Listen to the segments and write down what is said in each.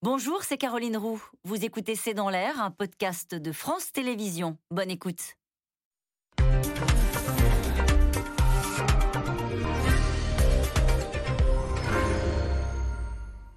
Bonjour, c'est Caroline Roux. Vous écoutez C'est dans l'air, un podcast de France Télévisions. Bonne écoute.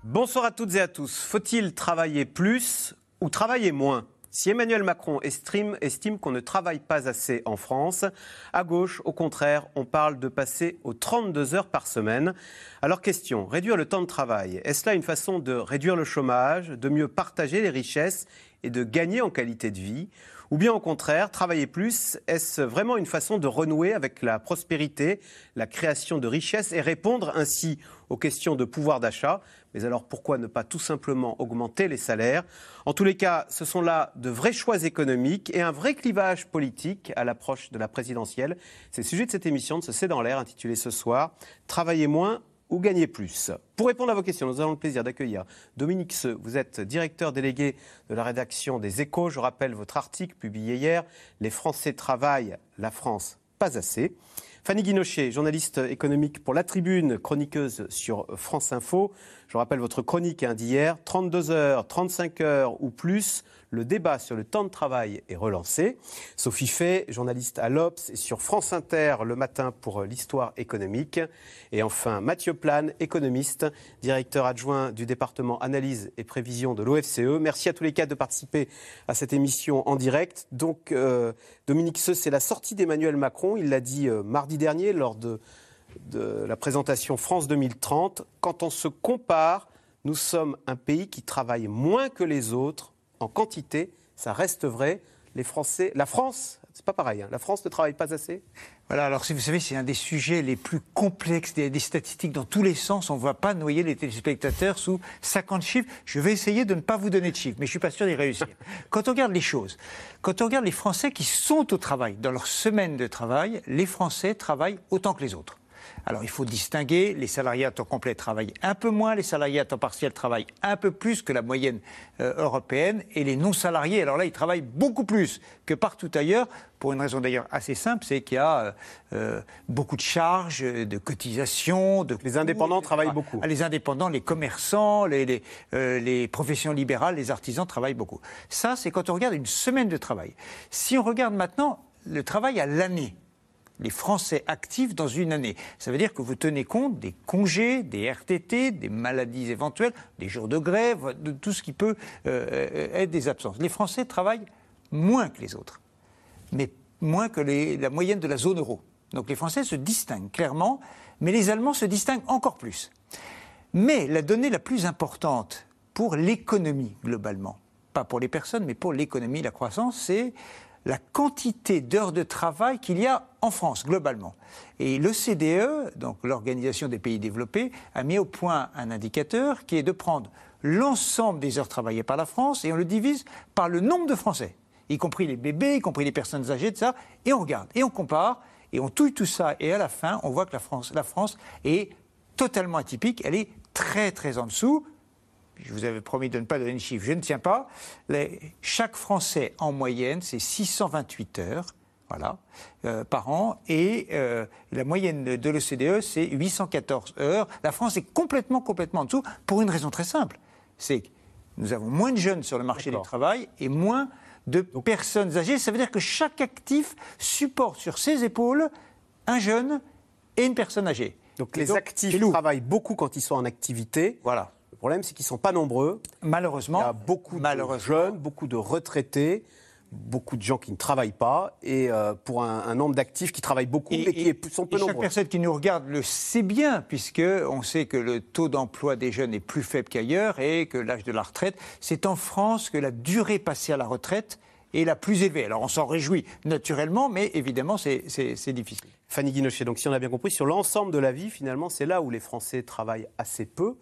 Bonsoir à toutes et à tous. Faut-il travailler plus ou travailler moins? Si Emmanuel Macron estime, qu'on ne travaille pas assez en France, à gauche, au contraire, on parle de passer aux 32 heures par semaine. Alors question, réduire le temps de travail, est-ce là une façon de réduire le chômage, de mieux partager les richesses et de gagner en qualité de vie? Ou bien au contraire, travailler plus, est-ce vraiment une façon de renouer avec la prospérité, la création de richesses et répondre ainsi aux questions de pouvoir d'achat? Mais alors pourquoi ne pas tout simplement augmenter les salaires? En tous les cas, ce sont là de vrais choix économiques et un vrai clivage politique à l'approche de la présidentielle. C'est le sujet de cette émission de ce C'est dans l'air intitulée ce soir Travailler moins ou gagner plus Pour répondre à vos questions, nous avons le plaisir d'accueillir Dominique Seux. Vous êtes directeur délégué de la rédaction des Échos. Je rappelle votre article publié hier Les Français travaillent, la France pas assez. Fanny Guinochet, journaliste économique pour La Tribune, chroniqueuse sur France Info. Je rappelle votre chronique hein, d'hier 32 heures, 35 heures ou plus le débat sur le temps de travail est relancé. Sophie Fay, journaliste à l'Obs et sur France Inter le matin pour l'histoire économique. Et enfin, Mathieu Plane, économiste, directeur adjoint du département analyse et prévision de l'OFCE. Merci à tous les quatre de participer à cette émission en direct. Donc, euh, Dominique Seux, c'est la sortie d'Emmanuel Macron. Il l'a dit euh, mardi dernier lors de, de la présentation France 2030. Quand on se compare, nous sommes un pays qui travaille moins que les autres en quantité, ça reste vrai. Les Français, la France, c'est pas pareil. Hein. La France ne travaille pas assez. Voilà, alors si vous savez, c'est un des sujets les plus complexes, des, des statistiques dans tous les sens. On ne va pas noyer les téléspectateurs sous 50 chiffres. Je vais essayer de ne pas vous donner de chiffres, mais je suis pas sûr d'y réussir. quand on regarde les choses, quand on regarde les Français qui sont au travail, dans leur semaine de travail, les Français travaillent autant que les autres. Alors il faut distinguer, les salariés à temps complet travaillent un peu moins, les salariés à temps partiel travaillent un peu plus que la moyenne euh, européenne, et les non-salariés, alors là, ils travaillent beaucoup plus que partout ailleurs, pour une raison d'ailleurs assez simple, c'est qu'il y a euh, euh, beaucoup de charges, de cotisations. De les indépendants travaillent beaucoup. Les indépendants, les commerçants, les, les, les professions libérales, les artisans travaillent beaucoup. Ça, c'est quand on regarde une semaine de travail. Si on regarde maintenant le travail à l'année, les Français actifs dans une année. Ça veut dire que vous tenez compte des congés, des RTT, des maladies éventuelles, des jours de grève, de tout ce qui peut euh, être des absences. Les Français travaillent moins que les autres, mais moins que la moyenne de la zone euro. Donc les Français se distinguent clairement, mais les Allemands se distinguent encore plus. Mais la donnée la plus importante pour l'économie globalement, pas pour les personnes, mais pour l'économie, la croissance, c'est la quantité d'heures de travail qu'il y a en France, globalement. Et l'OCDE, donc l'Organisation des pays développés, a mis au point un indicateur qui est de prendre l'ensemble des heures travaillées par la France et on le divise par le nombre de Français, y compris les bébés, y compris les personnes âgées. Et on regarde, et on compare, et on touille tout ça, et à la fin, on voit que la France, la France est totalement atypique, elle est très très en dessous je vous avais promis de ne pas donner de chiffre, je ne tiens pas. chaque Français, en moyenne, c'est 628 heures. Voilà, euh, par an. Et euh, la moyenne de l'OCDE, c'est 814 heures. La France est complètement, complètement en dessous, pour une raison très simple. C'est que nous avons moins de jeunes sur le marché du travail et moins de personnes âgées. Ça veut dire que chaque actif supporte sur ses épaules un jeune et une personne âgée. Donc les actifs travaillent beaucoup quand ils sont en activité. Voilà. Le problème, c'est qu'ils ne sont pas nombreux. Malheureusement. Il y a beaucoup de jeunes, beaucoup de retraités, beaucoup de gens qui ne travaillent pas, et euh, pour un, nombre d'actifs qui travaillent beaucoup, mais qui sont peu et nombreux. Chaque personne qui nous regarde le sait bien, puisque on sait que le taux d'emploi des jeunes est plus faible qu'ailleurs, et que l'âge de la retraite, c'est en France que la durée passée à la retraite est la plus élevée. Alors on s'en réjouit naturellement, mais évidemment c'est difficile. Fanny Guinochet, donc si on a bien compris, sur l'ensemble de la vie, finalement, c'est là où les Français travaillent assez peu.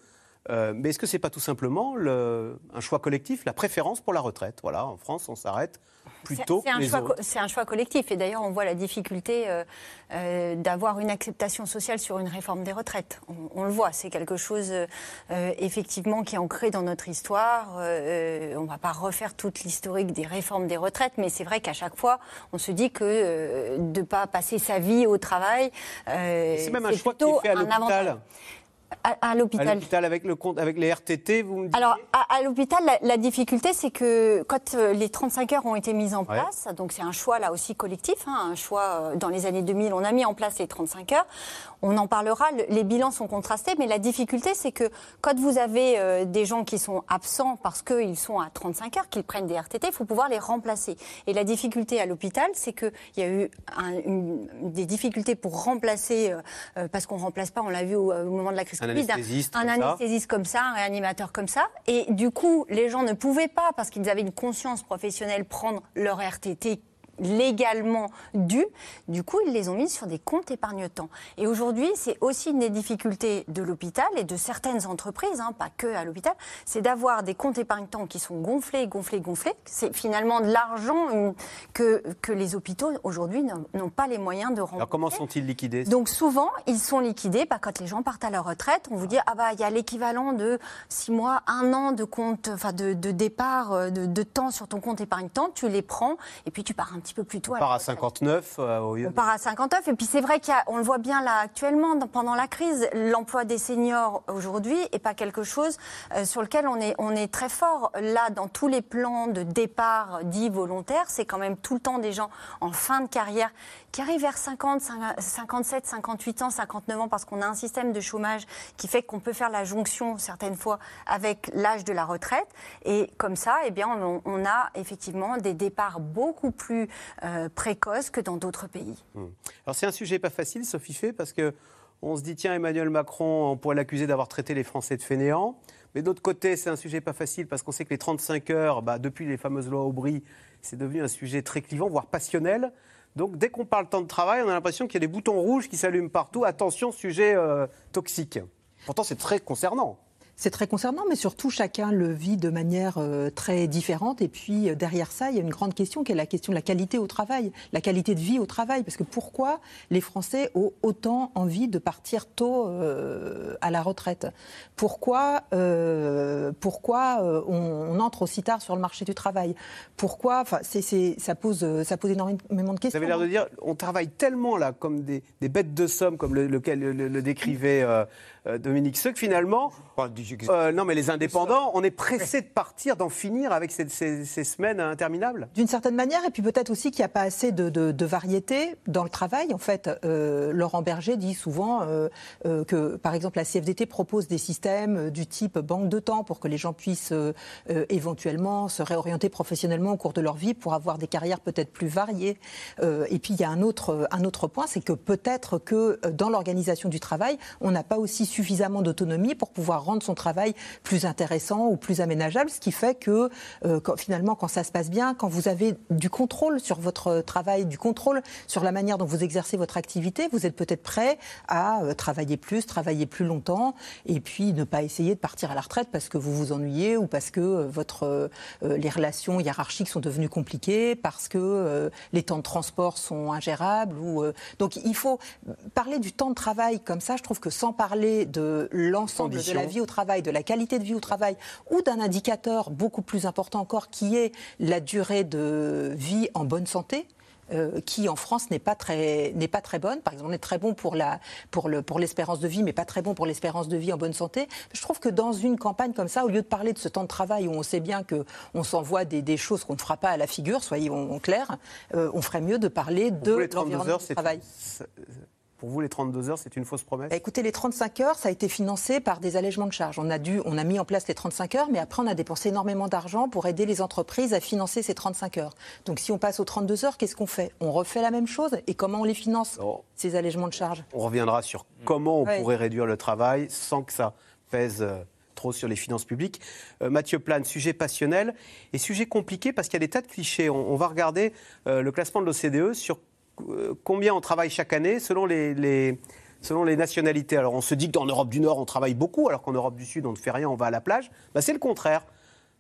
Euh, mais est-ce que ce n'est pas tout simplement un choix collectif, la préférence pour la retraite? Voilà, en France, on s'arrête plutôt C'est un, choix collectif. Et d'ailleurs, on voit la difficulté euh, euh, d'avoir une acceptation sociale sur une réforme des retraites. On, le voit, c'est quelque chose effectivement qui est ancré dans notre histoire. on ne va pas refaire toute l'historique des réformes des retraites, mais c'est vrai qu'à chaque fois, on se dit que de ne pas passer sa vie au travail, c'est même un choix qui est fait à l'hôpital. À, À l'hôpital. l'hôpital avec, le compte- avec les RTT, vous me dites Alors, à, à l'hôpital, la, la difficulté, c'est que quand euh, les 35 heures ont été mises en Ouais. place, donc c'est un choix là aussi collectif, hein, un choix euh, dans les années 2000, on a mis en place les 35 heures. On en parlera, le- les bilans sont contrastés, mais la difficulté, c'est que quand vous avez euh, des gens qui sont absents parce qu'ils sont à 35 heures, qu'ils prennent des RTT, il faut pouvoir les remplacer. Et la difficulté à l'hôpital, c'est qu'il y a eu un- une- des difficultés pour remplacer, euh, euh, parce qu'on ne remplace pas, on l'a vu au, au moment de la crise Un Covid, anesthésiste un comme ça. anesthésiste comme ça, un réanimateur comme ça. Et du coup, les gens ne pouvaient pas, parce qu'ils avaient une conscience professionnelle, prendre leur RTT légalement dû. Du coup, ils les ont mis sur des comptes épargne-temps. Et aujourd'hui, c'est aussi une des difficultés de l'hôpital et de certaines entreprises, hein, pas que à l'hôpital, c'est d'avoir des comptes épargne-temps qui sont gonflés, gonflés, gonflés. C'est finalement de l'argent une- que, que les hôpitaux aujourd'hui n'ont pas les moyens de rembourser. Alors comment sont-ils liquidés Donc souvent, ils sont liquidés bah, quand les gens partent à la retraite. On vous dit ah bah il y a l'équivalent de six mois, un an de compte, enfin de, de départ, euh, de, de temps sur ton compte épargne-temps. Tu les prends et puis tu pars un petit peu plus tôt. On part à retraite. 59 euh, au lieu On de- part à 59 et puis c'est vrai qu'on le voit bien là actuellement dans- pendant la crise, l'emploi des seniors aujourd'hui est pas quelque chose euh, sur lequel on est on est très fort. Là, dans tous les plans de départ dits volontaires, c'est quand même tout le temps des gens en fin de carrière qui arrivent vers 50, 57, 58 ans, 59 ans parce qu'on a un système de chômage qui fait qu'on peut faire la jonction certaines fois avec l'âge de la retraite et comme ça, eh bien, on, on a effectivement des départs beaucoup plus euh, précoces que dans d'autres pays. Alors c'est un sujet pas facile, Sophie Fay, parce que on se dit tiens Emmanuel Macron, on pourrait l'accuser d'avoir traité les Français de fainéants. Mais d'autre côté, c'est un sujet pas facile parce qu'on sait que les 35 heures, bah, depuis les fameuses lois Aubry, c'est devenu un sujet très clivant, voire passionnel. Donc dès qu'on parle temps de travail, on a l'impression qu'il y a des boutons rouges qui s'allument partout. Attention, sujet euh, toxique. Pourtant, c'est très concernant. C'est très concernant, mais surtout chacun le vit de manière euh, très différente. Et puis euh, derrière ça, il y a une grande question qui est la question de la qualité au travail, la qualité de vie au travail. Parce que pourquoi les Français ont autant envie de partir tôt euh, à la retraite? Pourquoi, pourquoi on, on entre aussi tard sur le marché du travail? Pourquoi ça pose, ça pose énormément de Vous questions. avez l'air de dire, on travaille tellement là comme des, des bêtes de somme, comme le, lequel- le- le décrivait Dominique Seux, que finalement, Euh, non, mais les indépendants, on est pressé de partir, d'en finir avec ces, ces- ces semaines interminables. D'une certaine manière, et puis peut-être aussi qu'il n'y a pas assez de, de- de variété dans le travail. En fait, euh, Laurent Berger dit souvent euh, euh, que, par exemple, la CFDT propose des systèmes euh, du type banque de temps pour que les gens puissent euh, euh, éventuellement se réorienter professionnellement au cours de leur vie pour avoir des carrières peut-être plus variées. Euh, et puis il y a un autre, un autre point, c'est que peut-être que euh, dans l'organisation du travail, on n'a pas aussi suffisamment d'autonomie pour pouvoir rendre son travail plus intéressant ou plus aménageable, ce qui fait que euh, finalement, quand ça se passe bien, quand vous avez du contrôle sur votre travail, du contrôle sur la manière dont vous exercez votre activité, vous êtes peut-être prêt à euh, travailler plus, travailler plus longtemps, et puis ne pas essayer de partir à la retraite parce que vous vous ennuyez ou parce que euh, les relations hiérarchiques sont devenues compliquées, parce que les temps de transport sont ingérables. Ou, donc il faut parler du temps de travail comme ça. Je trouve que sans parler de l'ensemble de la vie au travail, de la qualité de vie au travail, ou d'un indicateur beaucoup plus important encore qui est la durée de vie en bonne santé. euh, qui en France n'est pas très n'est pas très bonne. Par exemple, on est très bon pour la pour le pour l'espérance de vie, mais pas très bon pour l'espérance de vie en bonne santé. Je trouve que dans une campagne comme ça, au lieu de parler de ce temps de travail où on sait bien que on s'envoie des, des choses qu'on ne fera pas à la figure, soyons clairs, euh, on ferait mieux de parler de Pour vous, les 32 l'environnement du travail. Pour vous, les 32 heures, c'est une fausse promesse? Bah, Écoutez, les 35 heures, ça a été financé par des allègements de charges. On a, dû, on a mis en place les 35 heures, mais après, on a dépensé énormément d'argent pour aider les entreprises à financer ces 35 heures. Donc, si on passe aux 32 heures, qu'est-ce qu'on fait? On refait la même chose? Et comment on les finance, ces allègements de charges? On reviendra sur comment on Ouais. pourrait réduire le travail sans que ça pèse euh, trop sur les finances publiques. Euh, Mathieu Plane, sujet passionnel et sujet compliqué parce qu'il y a des tas de clichés. On, on va regarder euh, le classement de l'OCDE sur combien on travaille chaque année selon les, nationalités. Alors on se dit qu'en Europe du Nord, on travaille beaucoup, alors qu'en Europe du Sud, on ne fait rien, on va à la plage. Bah, C'est le contraire.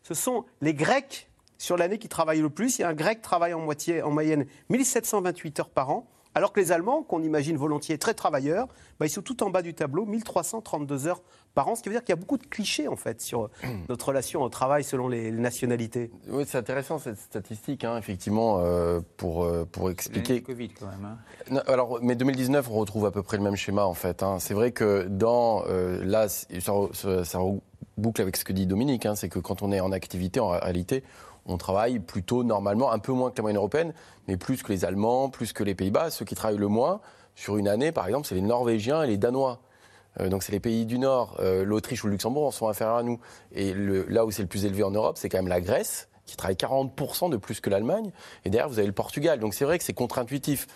Ce sont les Grecs sur l'année qui travaillent le plus. Il y a un Grec qui travaille en, moitié, en moyenne 1728 heures par an. Alors que les Allemands, qu'on imagine volontiers très travailleurs, bah, ils sont tout en bas du tableau, 1332 heures par an, ce qui veut dire qu'il y a beaucoup de clichés en fait sur notre relation au travail selon les, nationalités. Oui, c'est intéressant cette statistique, hein, effectivement, euh, pour, euh, pour expliquer. Covid quand même. Hein. alors, mais 2019, on retrouve à peu près le même schéma en fait. Hein. C'est vrai que dans euh, là, ça, ça, boucle avec ce que dit Dominique, hein, c'est que quand on est en activité, en réalité, on travaille plutôt normalement, un peu moins que la moyenne européenne, mais plus que les Allemands, plus que les Pays-Bas. Ceux qui travaillent le moins sur une année, par exemple, c'est les Norvégiens et les Danois. Euh, donc c'est les pays du Nord, euh, l'Autriche ou le Luxembourg sont inférieurs à nous. Et là où c'est le plus élevé en Europe, c'est quand même la Grèce, qui travaille 40% de plus que l'Allemagne. Et derrière, vous avez le Portugal. Donc c'est vrai que c'est contre-intuitif.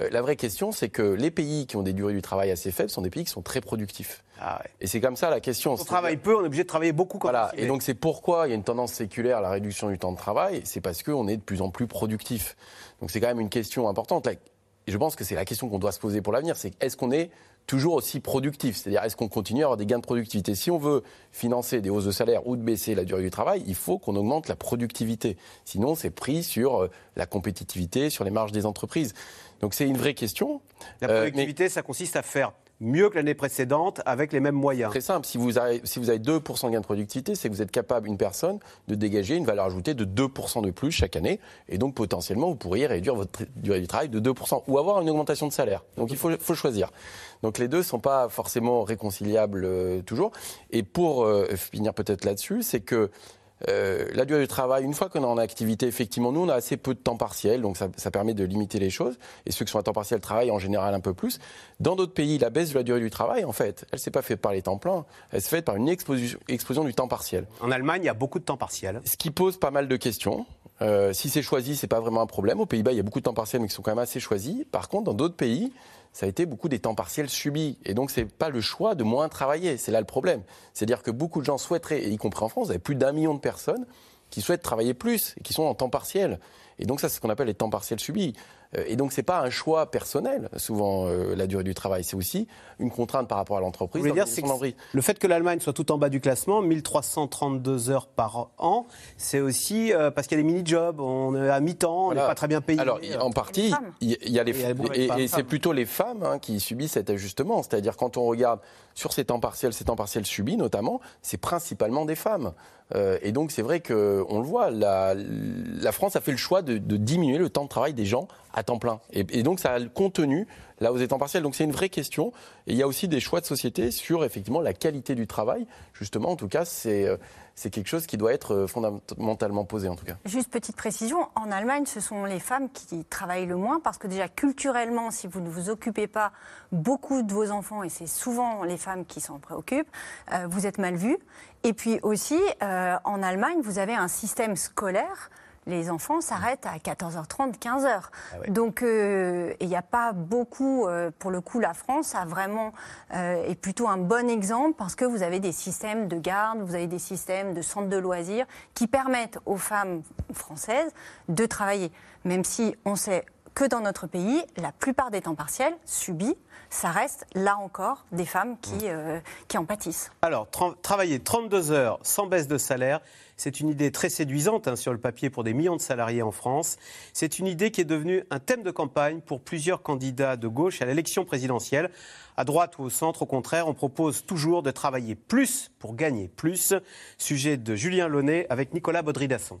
Euh, la vraie question, c'est que les pays qui ont des durées du travail assez faibles sont des pays qui sont très productifs. Ah et c'est comme ça la question. On travaille peu, on est obligé de travailler beaucoup. Quand voilà. Et donc c'est pourquoi il y a une tendance séculaire à la réduction du temps de travail. C'est parce qu'on est de plus en plus productif. Donc c'est quand même une question importante. Et je pense que c'est la question qu'on doit se poser pour l'avenir. C'est est-ce qu'on est toujours aussi productif C'est-à-dire, est-ce qu'on continue à avoir des gains de productivité? Si on veut financer des hausses de salaire ou de baisser la durée du travail, il faut qu'on augmente la productivité. Sinon, c'est pris sur euh, la compétitivité, sur les marges des entreprises. Donc c'est une vraie question. La productivité, ça consiste à faire mieux que l'année précédente avec les mêmes moyens. Très simple. Si vous avez, si vous avez 2% de gain de productivité, c'est que vous êtes capable, une personne, de dégager une valeur ajoutée de 2% de plus chaque année. Et donc, potentiellement, vous pourriez réduire votre durée du travail de 2% ou avoir une augmentation de salaire. Donc, il faut, faut choisir. Donc, les deux ne sont pas forcément réconciliables euh, toujours. Et pour euh, finir peut-être là-dessus, c'est que euh, la durée du travail, une fois qu'on est en activité, effectivement, nous, on a assez peu de temps partiel, donc ça, ça, permet de limiter les choses. Et ceux qui sont à temps partiel travaillent en général un peu plus. Dans d'autres pays, la baisse de la durée du travail, en fait, elle ne s'est pas faite par les temps pleins, elle s'est faite par une explosion, explosion, du temps partiel. En Allemagne, il y a beaucoup de temps partiel. Ce qui pose pas mal de questions. Euh, si c'est choisi, c'est pas vraiment un problème. Aux Pays-Bas, il y a beaucoup de temps partiel, mais qui sont quand même assez choisis. Par contre, dans d'autres pays, ça a été beaucoup des temps partiels subis. Et donc, ce n'est pas le choix de moins travailler. C'est là le problème. C'est-à-dire que beaucoup de gens souhaiteraient, y compris en France, vous avez plus d'un million de personnes qui souhaitent travailler plus et qui sont en temps partiel. Et donc, ça, c'est ce qu'on appelle les temps partiels subis. Euh, et donc, ce n'est pas un choix personnel, souvent, euh, la durée du travail. C'est aussi une contrainte par rapport à l'entreprise. le fait que l'Allemagne soit tout en bas du classement, 1332 heures par an, c'est aussi euh, parce qu'il y a des mini-jobs, on est à mi-temps, on n'est pas très bien payé. Alors, en partie, il y, a les et, et c'est plutôt les femmes hein, qui subissent cet ajustement. C'est-à-dire, quand on regarde sur ces temps partiels, ces temps partiels subis notamment, c'est principalement des femmes. et donc, c'est vrai qu'on le voit, la, la, France a fait le choix de, de diminuer le temps de travail des gens à temps plein. Et, donc ça a le contenu là aux temps partiels. Donc c'est une vraie question. Et il y a aussi des choix de société sur effectivement la qualité du travail. Justement, en tout cas, c'est euh, c'est quelque chose qui doit être euh, fondamentalement posé en tout cas. Juste petite précision, en Allemagne, ce sont les femmes qui travaillent le moins parce que déjà culturellement, si vous ne vous occupez pas beaucoup de vos enfants, et c'est souvent les femmes qui s'en préoccupent, euh, vous êtes mal vu. Et puis aussi, en Allemagne, vous avez un système scolaire les enfants s'arrêtent à 14h30, 15h. Ah Donc euh, il n'y a pas beaucoup, euh, pour le coup, la France a vraiment euh, est plutôt un bon exemple parce que vous avez des systèmes de garde, vous avez des systèmes de centres de loisirs qui permettent aux femmes françaises de travailler. Même si on sait que dans notre pays, la plupart des temps partiels subis, ça reste là encore des femmes qui, mmh. qui en pâtissent. Alors, travailler 32 heures sans baisse de salaire, c'est une idée très séduisante hein, sur le papier pour des millions de salariés en France. C'est une idée qui est devenue un thème de campagne pour plusieurs candidats de gauche à l'élection présidentielle. À droite ou au centre, au contraire, on propose toujours de travailler plus pour gagner plus. Sujet de Julien Launay avec Nicolas Baudry-Dasson.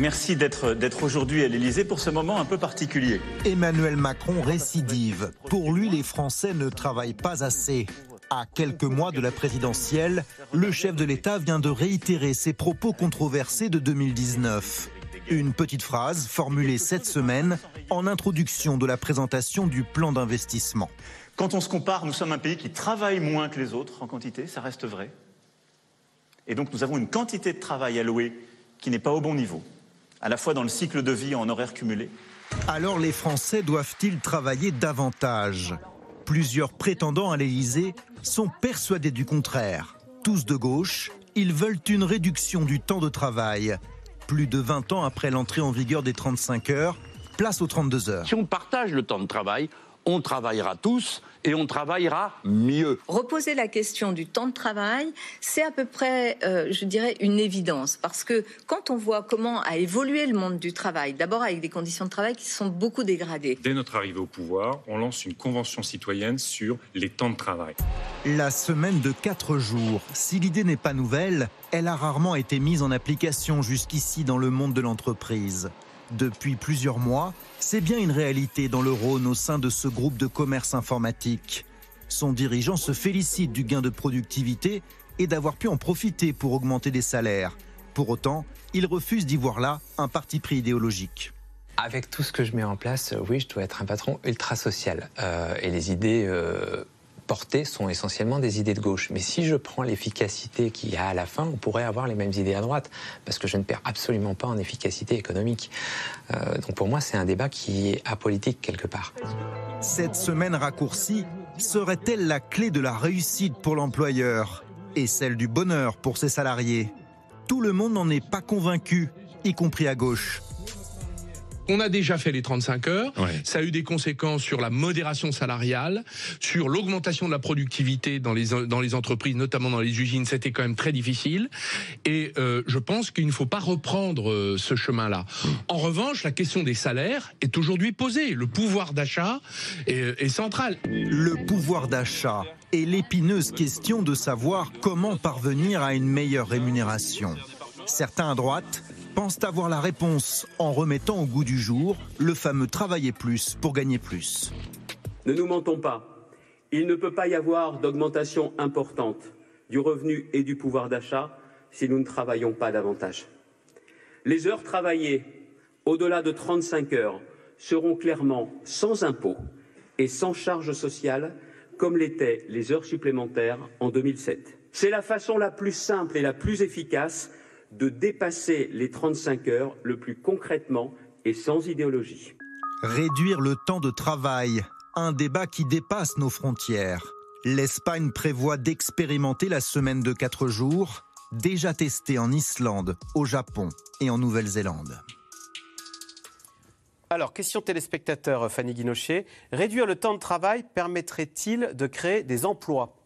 Merci d'être aujourd'hui à l'Elysée pour ce moment un peu particulier. Emmanuel Macron récidive. Pour lui, les Français ne travaillent pas assez. À quelques mois de la présidentielle, le chef de l'État vient de réitérer ses propos controversés de 2019. Une petite phrase formulée cette semaine en introduction de la présentation du plan d'investissement. Quand on se compare, nous sommes un pays qui travaille moins que les autres en quantité, ça reste vrai. Et donc nous avons une quantité de travail allouée qui n'est pas au bon niveau, à la fois dans le cycle de vie en horaire cumulé. Alors les Français doivent-ils travailler davantage? Plusieurs prétendants à l'Élysée sont persuadés du contraire. Tous de gauche, ils veulent une réduction du temps de travail. Plus de 20 ans après l'entrée en vigueur des 35 heures, place aux 32 heures. Si on partage le temps de travail, on travaillera tous et on travaillera mieux. Reposer la question du temps de travail, c'est à peu près, euh, je dirais, une évidence. Parce que quand on voit comment a évolué le monde du travail, d'abord avec des conditions de travail qui sont beaucoup dégradées. Dès notre arrivée au pouvoir, on lance une convention citoyenne sur les temps de travail. La semaine de 4 jours, si l'idée n'est pas nouvelle, elle a rarement été mise en application jusqu'ici dans le monde de l'entreprise. Depuis plusieurs mois, c'est bien une réalité dans le Rhône au sein de ce groupe de commerce informatique. Son dirigeant se félicite du gain de productivité et d'avoir pu en profiter pour augmenter les salaires. Pour autant, il refuse d'y voir là un parti pris idéologique. Avec tout ce que je mets en place, oui, je dois être un patron ultra social. Euh, et les idées euh, portées sont essentiellement des idées de gauche. Mais si je prends l'efficacité qu'il y a à la fin, on pourrait avoir les mêmes idées à droite, parce que je ne perds absolument pas en efficacité économique. Euh, donc pour moi, c'est un débat qui est apolitique quelque part. Cette semaine raccourcie serait-elle la clé de la réussite pour l'employeur et celle du bonheur pour ses salariés? Tout le monde n'en est pas convaincu, y compris à gauche. On a déjà fait les 35 heures. Ça a eu des conséquences sur la modération salariale, sur l'augmentation de la productivité dans les, dans les entreprises, notamment dans les usines. C'était quand même très difficile. Et euh, je pense qu'il ne faut pas reprendre euh, ce chemin-là. En revanche, la question des salaires est aujourd'hui posée. Le pouvoir d'achat est, est central. Le pouvoir d'achat et l'épineuse question de savoir comment parvenir à une meilleure rémunération. Certains à droite pensent avoir la réponse en remettant au goût du jour le fameux travailler plus pour gagner plus. Ne nous mentons pas, il ne peut pas y avoir d'augmentation importante du revenu et du pouvoir d'achat si nous ne travaillons pas davantage. Les heures travaillées au-delà de 35 heures seront clairement sans impôt et sans charge sociale comme l'étaient les heures supplémentaires en 2007. C'est la façon la plus simple et la plus efficace de dépasser les 35 heures le plus concrètement et sans idéologie. Réduire le temps de travail, un débat qui dépasse nos frontières. L'Espagne prévoit d'expérimenter la semaine de 4 jours, déjà testée en Islande, au Japon et en Nouvelle-Zélande. Alors, question téléspectateur, Fanny Guinochet. Réduire le temps de travail permettrait-il de créer des emplois?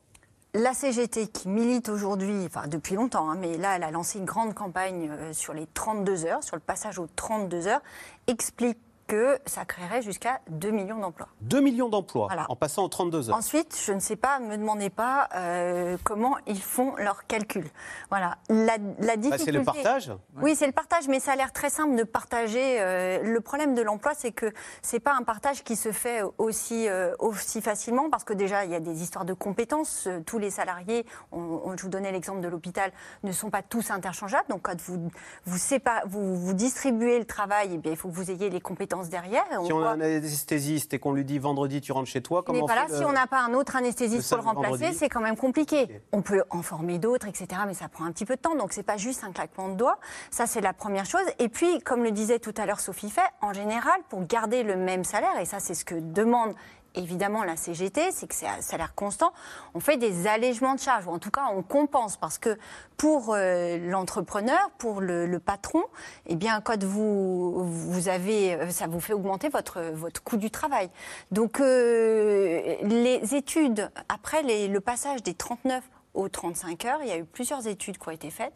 La CGT qui milite aujourd'hui, enfin depuis longtemps, hein, mais là elle a lancé une grande campagne euh, sur les 32 heures, sur le passage aux 32 heures, explique que ça créerait jusqu'à 2 millions d'emplois. 2 millions d'emplois en passant aux 32 heures. Ensuite, je ne sais pas, me demandez pas euh, comment ils font leurs calculs. Voilà. La, la difficulté... Bah, c'est le partage Oui, c'est le partage, mais ça a l'air très simple de partager. Euh, le problème de l'emploi, c'est que c'est pas un partage qui se fait aussi, euh, aussi facilement, parce que déjà, il y a des histoires de compétences. Tous les salariés, on, je vous donnais l'exemple de l'hôpital, ne sont pas tous interchangeables. Donc, quand vous, vous, vous, vous distribuez le travail, eh bien, il faut que vous ayez les compétences derrière. si on a un anesthésiste et qu'on lui dit vendredi tu rentres chez toi, comment Mais voilà, si on n'a pas un autre anesthésiste pour le remplacer, c'est quand même compliqué. On peut en former d'autres, etc. Mais ça prend un petit peu de temps, donc c'est pas juste un claquement de doigts. Ça c'est la première chose. Et puis, comme le disait tout à l'heure Sophie Fay, en général, pour garder le même salaire, et ça c'est ce que demande évidemment la CGT, c'est que c'est à salaire constant, on fait des allègements de charges, ou en tout cas on compense, parce que pour euh, l'entrepreneur, pour le, patron, eh bien quand vous, avez, euh, ça vous fait augmenter votre, votre coût du travail. Donc euh, les études, après le passage des 39 aux 35 heures, il y a eu plusieurs études qui ont été faites,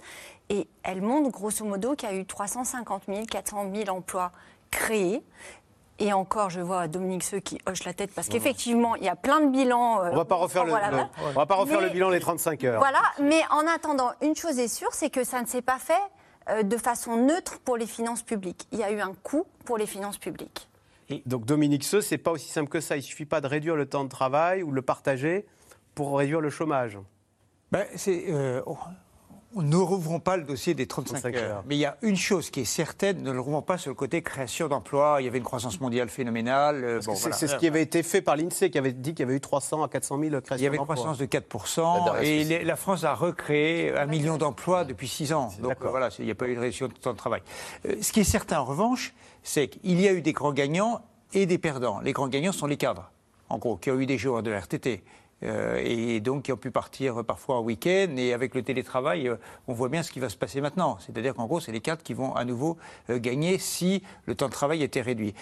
et elles montrent grosso modo qu'il y a eu 350 000, 400 000 emplois créés. Et encore, je vois Dominique Seux qui hoche la tête parce qu'effectivement, il y a plein de bilans. Euh, on va pas refaire, le, on va pas refaire le bilan des 35 heures. Voilà, mais en attendant, une chose est sûre, c'est que ça ne s'est pas fait euh, de façon neutre pour les finances publiques. Il y a eu un coût pour les finances publiques. Et donc Dominique Seux, c'est pas aussi simple que ça. Il suffit pas de réduire le temps de travail ou de le partager pour réduire le chômage. Ben, c'est, euh, ne rouvrons pas le dossier des 35, heures. Mais il y a une chose qui est certaine, ne le rouvrons pas sur le côté création d'emplois. Il y avait une croissance mondiale phénoménale. Euh, c'est ce qui avait été fait par l'INSEE, qui avait dit qu'il y avait eu 300 à 400 000 créations d'emplois. Il y avait une croissance de 4 et la France a recréé un million d'emplois depuis 6 ans. Donc voilà, il n'y a pas eu de réduction de temps de travail. Euh, ce qui est certain en revanche, c'est qu'il y a eu des grands gagnants et des perdants. Les grands gagnants sont les cadres, en gros, qui ont eu des jours de RTT. Euh, et donc qui ont pu partir parfois en week-end. Et avec le télétravail, euh, on voit bien ce qui va se passer maintenant. C'est-à-dire qu'en gros, c'est les cadres qui vont à nouveau euh, gagner si le temps de travail était réduit.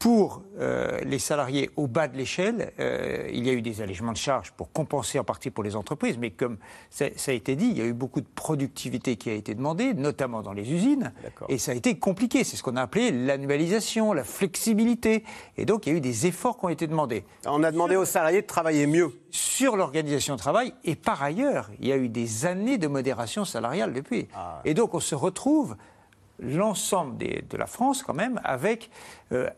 Pour euh, les salariés au bas de l'échelle, euh, il y a eu des allègements de charges pour compenser en partie pour les entreprises, mais comme ça, ça a été dit, il y a eu beaucoup de productivité qui a été demandée, notamment dans les usines, et ça a été compliqué. C'est ce qu'on a appelé l'annualisation, la flexibilité, et donc il y a eu des efforts qui ont été demandés. On a demandé aux salariés de travailler mieux. Sur l'organisation de travail, et par ailleurs, il y a eu des années de modération salariale depuis. Et donc on se retrouve l'ensemble de la France quand même avec euh,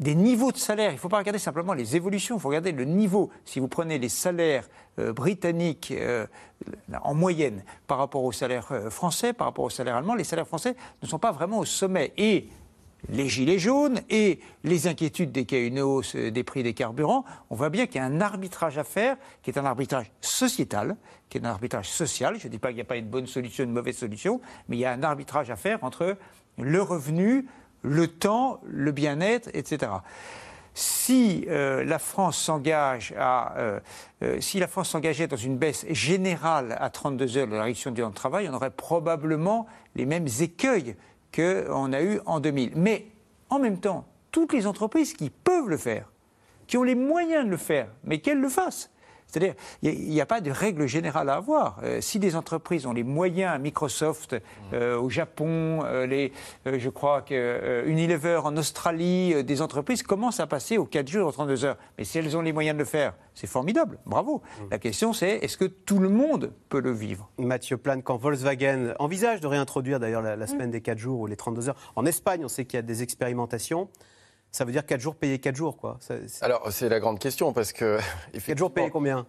des niveaux de salaire. Il ne faut pas regarder simplement les évolutions, il faut regarder le niveau. Si vous prenez les salaires euh, britanniques euh, en moyenne par rapport aux salaires français, par rapport aux salaires allemands, les salaires français ne sont pas vraiment au sommet. Et les gilets jaunes et les inquiétudes dès qu'il y a une hausse euh, des prix des carburants, on voit bien qu'il y a un arbitrage à faire, qui est un arbitrage sociétal, qui est un arbitrage social. Je ne dis pas qu'il n'y a pas une bonne solution, une mauvaise solution, mais il y a un arbitrage à faire entre le revenu, le temps, le bien-être, etc. Si euh, euh, si la France s'engageait dans une baisse générale à 32 heures de la réduction du temps de travail, on aurait probablement les mêmes écueils qu'on a eu en 2000. Mais en même temps, toutes les entreprises qui peuvent le faire, qui ont les moyens de le faire, mais qu'elles le fassent. C'est-à-dire, il n'y a, pas de règle générale à avoir. Euh, si des entreprises ont les moyens, Microsoft euh, au Japon, euh, les, je crois que Unilever en Australie, des entreprises commencent à passer aux 4 jours, aux 32 heures. Mais si elles ont les moyens de le faire, c'est formidable, bravo. La question c'est, est-ce que tout le monde peut le vivre? Mathieu Plane, quand Volkswagen envisage de réintroduire d'ailleurs la, la semaine des 4 jours ou les 32 heures, en Espagne, on sait qu'il y a des expérimentations. Ça veut dire 4 jours payés 4 jours, quoi. Ça- Alors, c'est la grande question parce que. 4 jours payés combien?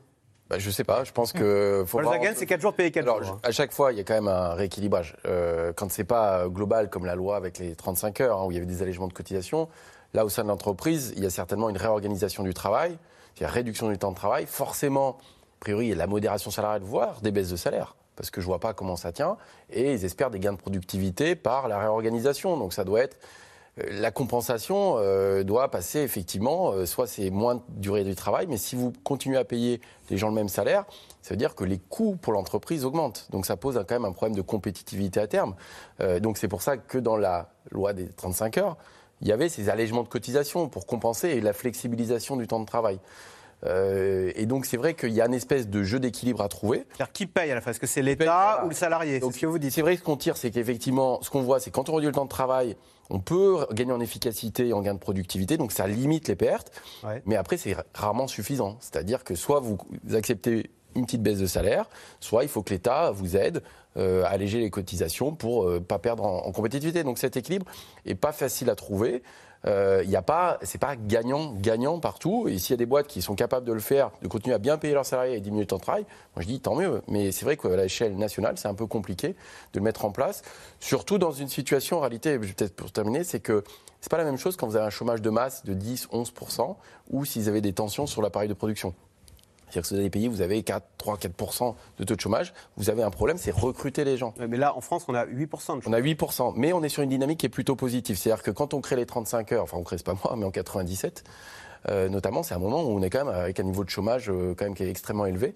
Bah, Je sais pas, je pense que. Faut Volkswagen, c'est 4 jours payés 4 Alors, jours. hein. à chaque fois, il y a quand même un rééquilibrage. Euh, quand c'est pas global comme la loi avec les 35 heures, hein, où il y avait des allègements de cotisation, là, au sein de l'entreprise, il y a certainement une réorganisation du travail, il y a réduction du temps de travail. Forcément, a priori, il y a la modération salariale, voire des baisses de salaire, parce que je vois pas comment ça tient. Et ils espèrent des gains de productivité par la réorganisation. Donc, ça doit être. Euh, La compensation euh, doit passer effectivement, euh, soit c'est moins de durée du travail, mais si vous continuez à payer les gens le même salaire, ça veut dire que les coûts pour l'entreprise augmentent. Donc ça pose quand même un problème de compétitivité à terme. Donc c'est pour ça que dans la loi des 35 heures, il y avait ces allègements de cotisation pour compenser la flexibilisation du temps de travail. Euh, et donc c'est vrai qu'il y a une espèce de jeu d'équilibre à trouver. C'est-à-dire qui paye à la fin? Est-ce que c'est l'État ou le salarié? Donc, ce que vous dites. C'est vrai que ce qu'on tire, c'est qu'effectivement, ce qu'on voit, c'est quand on réduit le temps de travail, on peut gagner en efficacité et en gain de productivité, donc ça limite les pertes. Mais après, c'est rarement suffisant. C'est-à-dire que soit vous acceptez une petite baisse de salaire, soit il faut que l'État vous aide euh, à alléger les cotisations pour euh, pas perdre en, en compétitivité. Donc cet équilibre est pas facile à trouver. Euh, Il y a pas, c'est pas gagnant gagnant partout. Et s'il y a des boîtes qui sont capables de le faire, de continuer à bien payer leurs salariés et diminuer le temps de travail, moi je dis tant mieux. Mais c'est vrai qu'à l'échelle nationale, c'est un peu compliqué de le mettre en place. Surtout dans une situation, en réalité, peut-être pour terminer, c'est que c'est pas la même chose quand vous avez un chômage de masse de 10, 11% ou si vous avez des tensions sur l'appareil de production. C'est-à-dire que avez des pays où vous avez 4, 3, 4% de taux de chômage, vous avez un problème, c'est recruter les gens. mais là, en France, on a 8% de chômage. On a 8% mais on est sur une dynamique qui est plutôt positive. C'est-à-dire que quand on crée les 35 heures, enfin on crée, pas moi, mais en 97, euh, notamment, c'est un moment où on est quand même avec un niveau de chômage euh, quand même qui est extrêmement élevé.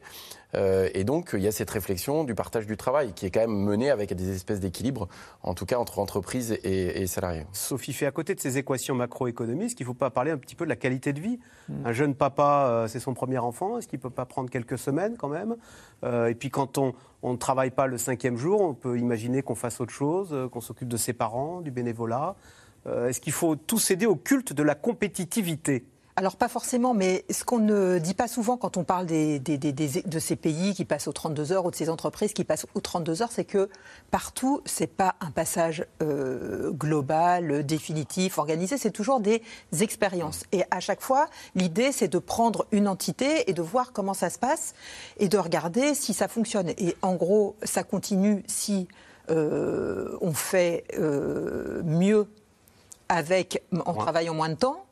Euh, et donc, il y a cette réflexion du partage du travail qui est quand même menée avec des espèces d'équilibre, en tout cas entre entreprises et, et salariés. Sophie fait à côté de ces équations macroéconomiques, est-ce qu'il ne faut pas parler un petit peu de la qualité de vie? Un jeune papa, euh, c'est son premier enfant, est-ce qu'il ne peut pas prendre quelques semaines quand même? Euh, Et puis quand on, on ne travaille pas le cinquième jour, on peut imaginer qu'on fasse autre chose, euh, qu'on s'occupe de ses parents, du bénévolat. Euh, est-ce qu'il faut tout céder au culte de la compétitivité? Alors pas forcément, mais ce qu'on ne dit pas souvent quand on parle des, des- des- des- de ces pays qui passent aux 32 heures ou de ces entreprises qui passent aux 32 heures, c'est que partout, c'est pas un passage euh, global, définitif, organisé, c'est toujours des expériences. Et à chaque fois, l'idée, c'est de prendre une entité et de voir comment ça se passe et de regarder si ça fonctionne. Et en gros, ça continue si euh, on fait euh, mieux avec, en travaillant moins de temps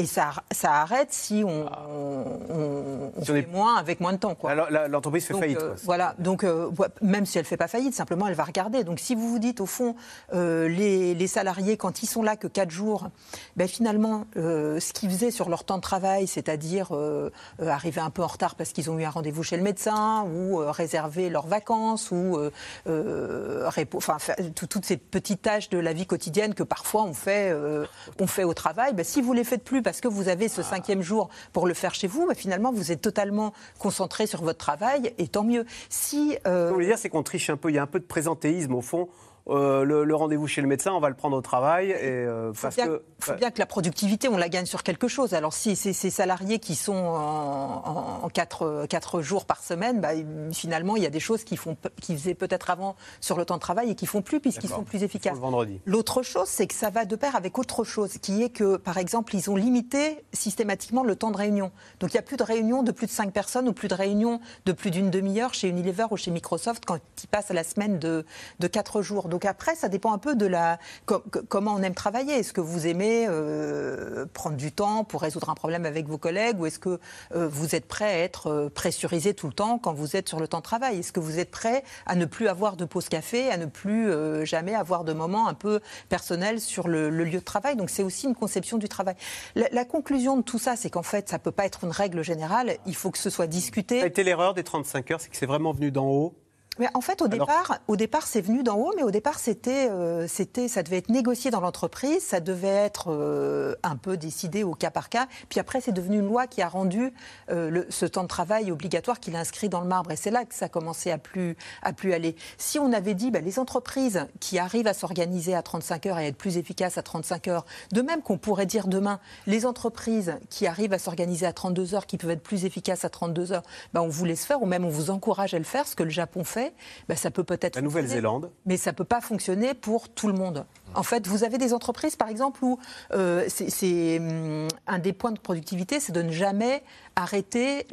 Et ça, ça arrête si on, on, on fait moins avec moins de temps. Quoi. L'entreprise fait Donc, faillite. euh, quoi. voilà, donc euh, même si elle ne fait pas faillite, simplement elle va regarder. Donc si vous vous dites au fond, euh, les, les salariés, quand ils sont là que 4 jours, ben, finalement, euh, ce qu'ils faisaient sur leur temps de travail, c'est-à-dire euh, euh, arriver un peu en retard parce qu'ils ont eu un rendez-vous chez le médecin, ou euh, réserver leurs vacances, ou euh, euh, répo- enfin, toutes ces petites tâches de la vie quotidienne que parfois on fait, euh, on fait au travail, ben, si vous les faites plus parce que vous avez ce cinquième jour pour le faire chez vous, ben, finalement vous êtes totalement concentré sur votre travail, et tant mieux. Si Ce que vous voulez dire, c'est qu'on triche un peu. Il y a un peu de présentéisme au fond. Euh, le, le rendez-vous chez le médecin, on va le prendre au travail. Et, euh, parce bien, que, faut bien que la productivité, on la gagne sur quelque chose. Alors si c'est ces salariés qui sont en, en- quatre, quatre jours par semaine, bah, finalement, il y a des choses qui, font, pe- qui faisaient peut-être avant sur le temps de travail et qui font plus puisqu'ils sont plus efficaces. L'autre chose, c'est que ça va de pair avec autre chose, qui est que, par exemple, ils ont limité systématiquement le temps de réunion. Donc il n'y a plus de réunion de plus de 5 personnes ou plus de réunion de plus d'une demi-heure chez Unilever ou chez Microsoft quand ils passent à la semaine de, de 4 jours. Donc après, ça dépend un peu de la, co- co- comment on aime travailler. Est-ce que vous aimez euh, prendre du temps pour résoudre un problème avec vos collègues ou est-ce que euh, vous êtes prêt à être euh, pressurisé tout le temps quand vous êtes sur le temps de travail? Est-ce que vous êtes prêt à ne plus avoir de pause café, à ne plus jamais avoir de moments un peu personnels sur le, le lieu de travail? Donc c'est aussi une conception du travail. La, la conclusion de tout ça, c'est qu'en fait, ça ne peut pas être une règle générale. Il faut que ce soit discuté. Ça a été l'erreur des 35 heures, c'est que c'est vraiment venu d'en haut. Mais en fait, au départ, au départ, c'est venu d'en haut, mais au départ, c'était, euh, c'était, ça devait être négocié dans l'entreprise, ça devait être euh, un peu décidé au cas par cas. Puis après, c'est devenu une loi qui a rendu euh, le- ce temps de travail obligatoire, qu'il a inscrit dans le marbre. Et c'est là que ça a commencé à plus, à plus aller. Si on avait dit, bah, les entreprises qui arrivent à s'organiser à 35 heures et à être plus efficaces à 35 heures, de même qu'on pourrait dire demain, les entreprises qui arrivent à s'organiser à 32 heures, qui peuvent être plus efficaces à 32 heures, bah, on vous laisse faire, ou même on vous encourage à le faire, ce que le Japon fait, bah, ça peut peut-être. La Nouvelle-Zélande. Mais ça ne peut pas fonctionner pour tout le monde. En fait, vous avez des entreprises, par exemple, où euh, c'est- hum, un des points de productivité, c'est de ne jamais arrêter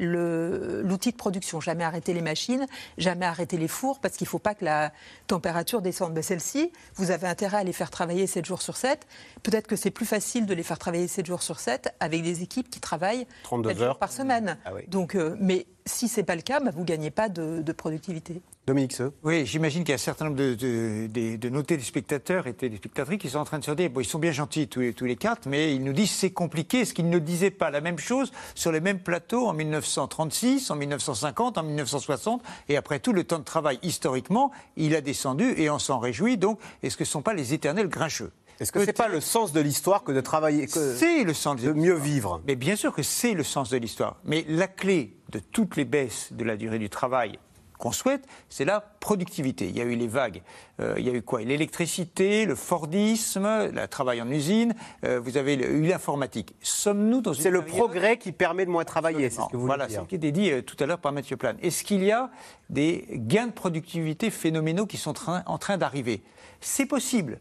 l'outil de production, jamais arrêter les machines, jamais arrêter les fours, parce qu'il ne faut pas que la température descende. Mais celle-ci, vous avez intérêt à les faire travailler 7 jours sur 7. Peut-être que c'est plus facile de les faire travailler 7 jours sur 7 avec des équipes qui travaillent 32 4 jours heures. par semaine. Ah oui. Donc, euh, mais si ce n'est pas le cas, bah, vous ne gagnez pas de, de productivité. Dominique Seux. Oui, j'imagine qu'il y a un certain nombre de, de, de- de nos téléspectateurs et téléspectatrices qui sont en train de se dire, bon, ils sont bien gentils tous les, tous les quatre, mais ils nous disent c'est compliqué, ce qu'ils ne disaient pas la même chose sur les mêmes plateaux en 1936, en 1950, en 1960, et après tout, le temps de travail, historiquement, il a descendu et on s'en réjouit, donc est-ce que ce ne sont pas les éternels grincheux? Est-ce que c'est pas le sens de l'histoire que de travailler, que c'est le sens de mieux vivre? Mais bien sûr que c'est le sens de l'histoire. Mais la clé de toutes les baisses de la durée du travail qu'on souhaite, c'est la productivité. Il y a eu les vagues. Euh, il y a eu quoi? L'électricité, le Fordisme, le travail en usine. euh, vous avez eu l'informatique. Sommes-nous dans une C'est le progrès qui permet de moins travailler, c'est ce que vous voilà, c'est ce qui était dit euh, tout à l'heure par Mathieu Plane. Est-ce qu'il y a des gains de productivité phénoménaux qui sont train- en train d'arriver? C'est possible.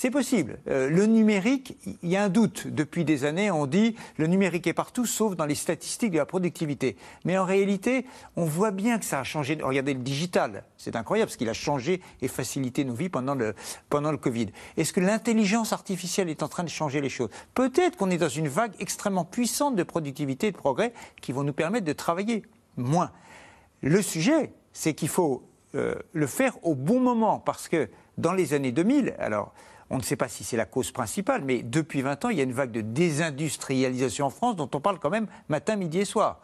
C'est possible. Euh, le numérique, il y a un doute. Depuis des années, on dit le numérique est partout, sauf dans les statistiques de la productivité. Mais en réalité, on voit bien que ça a changé. Regardez le digital, c'est incroyable, parce qu'il a changé et facilité nos vies pendant le, pendant le Covid. Est-ce que l'intelligence artificielle est en train de changer les choses? Peut-être qu'on est dans une vague extrêmement puissante de productivité et de progrès qui vont nous permettre de travailler moins. Le sujet, c'est qu'il faut euh, le faire au bon moment, parce que dans les années 2000, alors on ne sait pas si c'est la cause principale, mais depuis 20 ans, il y a une vague de désindustrialisation en France dont on parle quand même matin, midi et soir.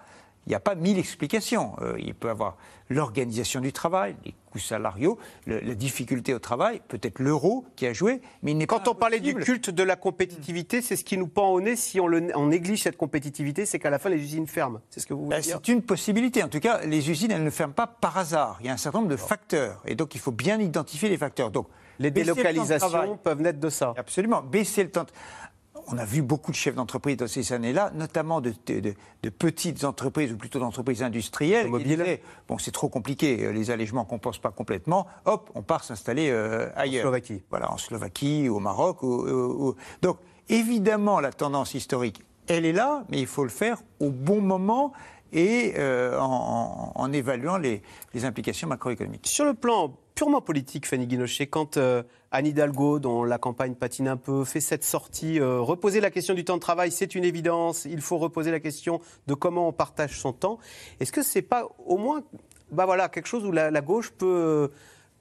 Il n'y a pas mille explications. Euh, il peut y avoir l'organisation du travail, les coûts salariaux, le- la difficulté au travail, peut-être l'euro qui a joué, mais il n'est Quand on parlait du culte de la compétitivité, c'est ce qui nous pend au nez si on, le- on néglige cette compétitivité, c'est qu'à la fin les usines ferment. C'est ce que vous voulez Ben, dire C'est une possibilité. En tout cas, les usines, elles ne ferment pas par hasard. Il y a un certain nombre de facteurs. Et donc, il faut bien identifier les facteurs. Donc, Les le délocalisations peuvent naître de ça. Absolument. Baisser le temps. On a vu beaucoup de chefs d'entreprise dans ces années-là, notamment de, de- de- de petites entreprises, ou plutôt d'entreprises industrielles. qui disaient, bon, c'est trop compliqué, euh, les allègements ne compensent pas complètement. Hop, on part s'installer euh, ailleurs. Slovaquie. Voilà, en Slovaquie, au Maroc. ou- ou- ou- Donc, évidemment, la tendance historique, elle est là, mais il faut le faire au bon moment et euh, en, en évaluant les, les implications macroéconomiques. Sur le plan purement politique, Fanny Guinochet, quand euh, Anne Hidalgo, dont la campagne patine un peu, fait cette sortie, euh, reposer la question du temps de travail, c'est une évidence, il faut reposer la question de comment on partage son temps, est-ce que c'est pas au moins bah voilà, quelque chose où la, gauche peut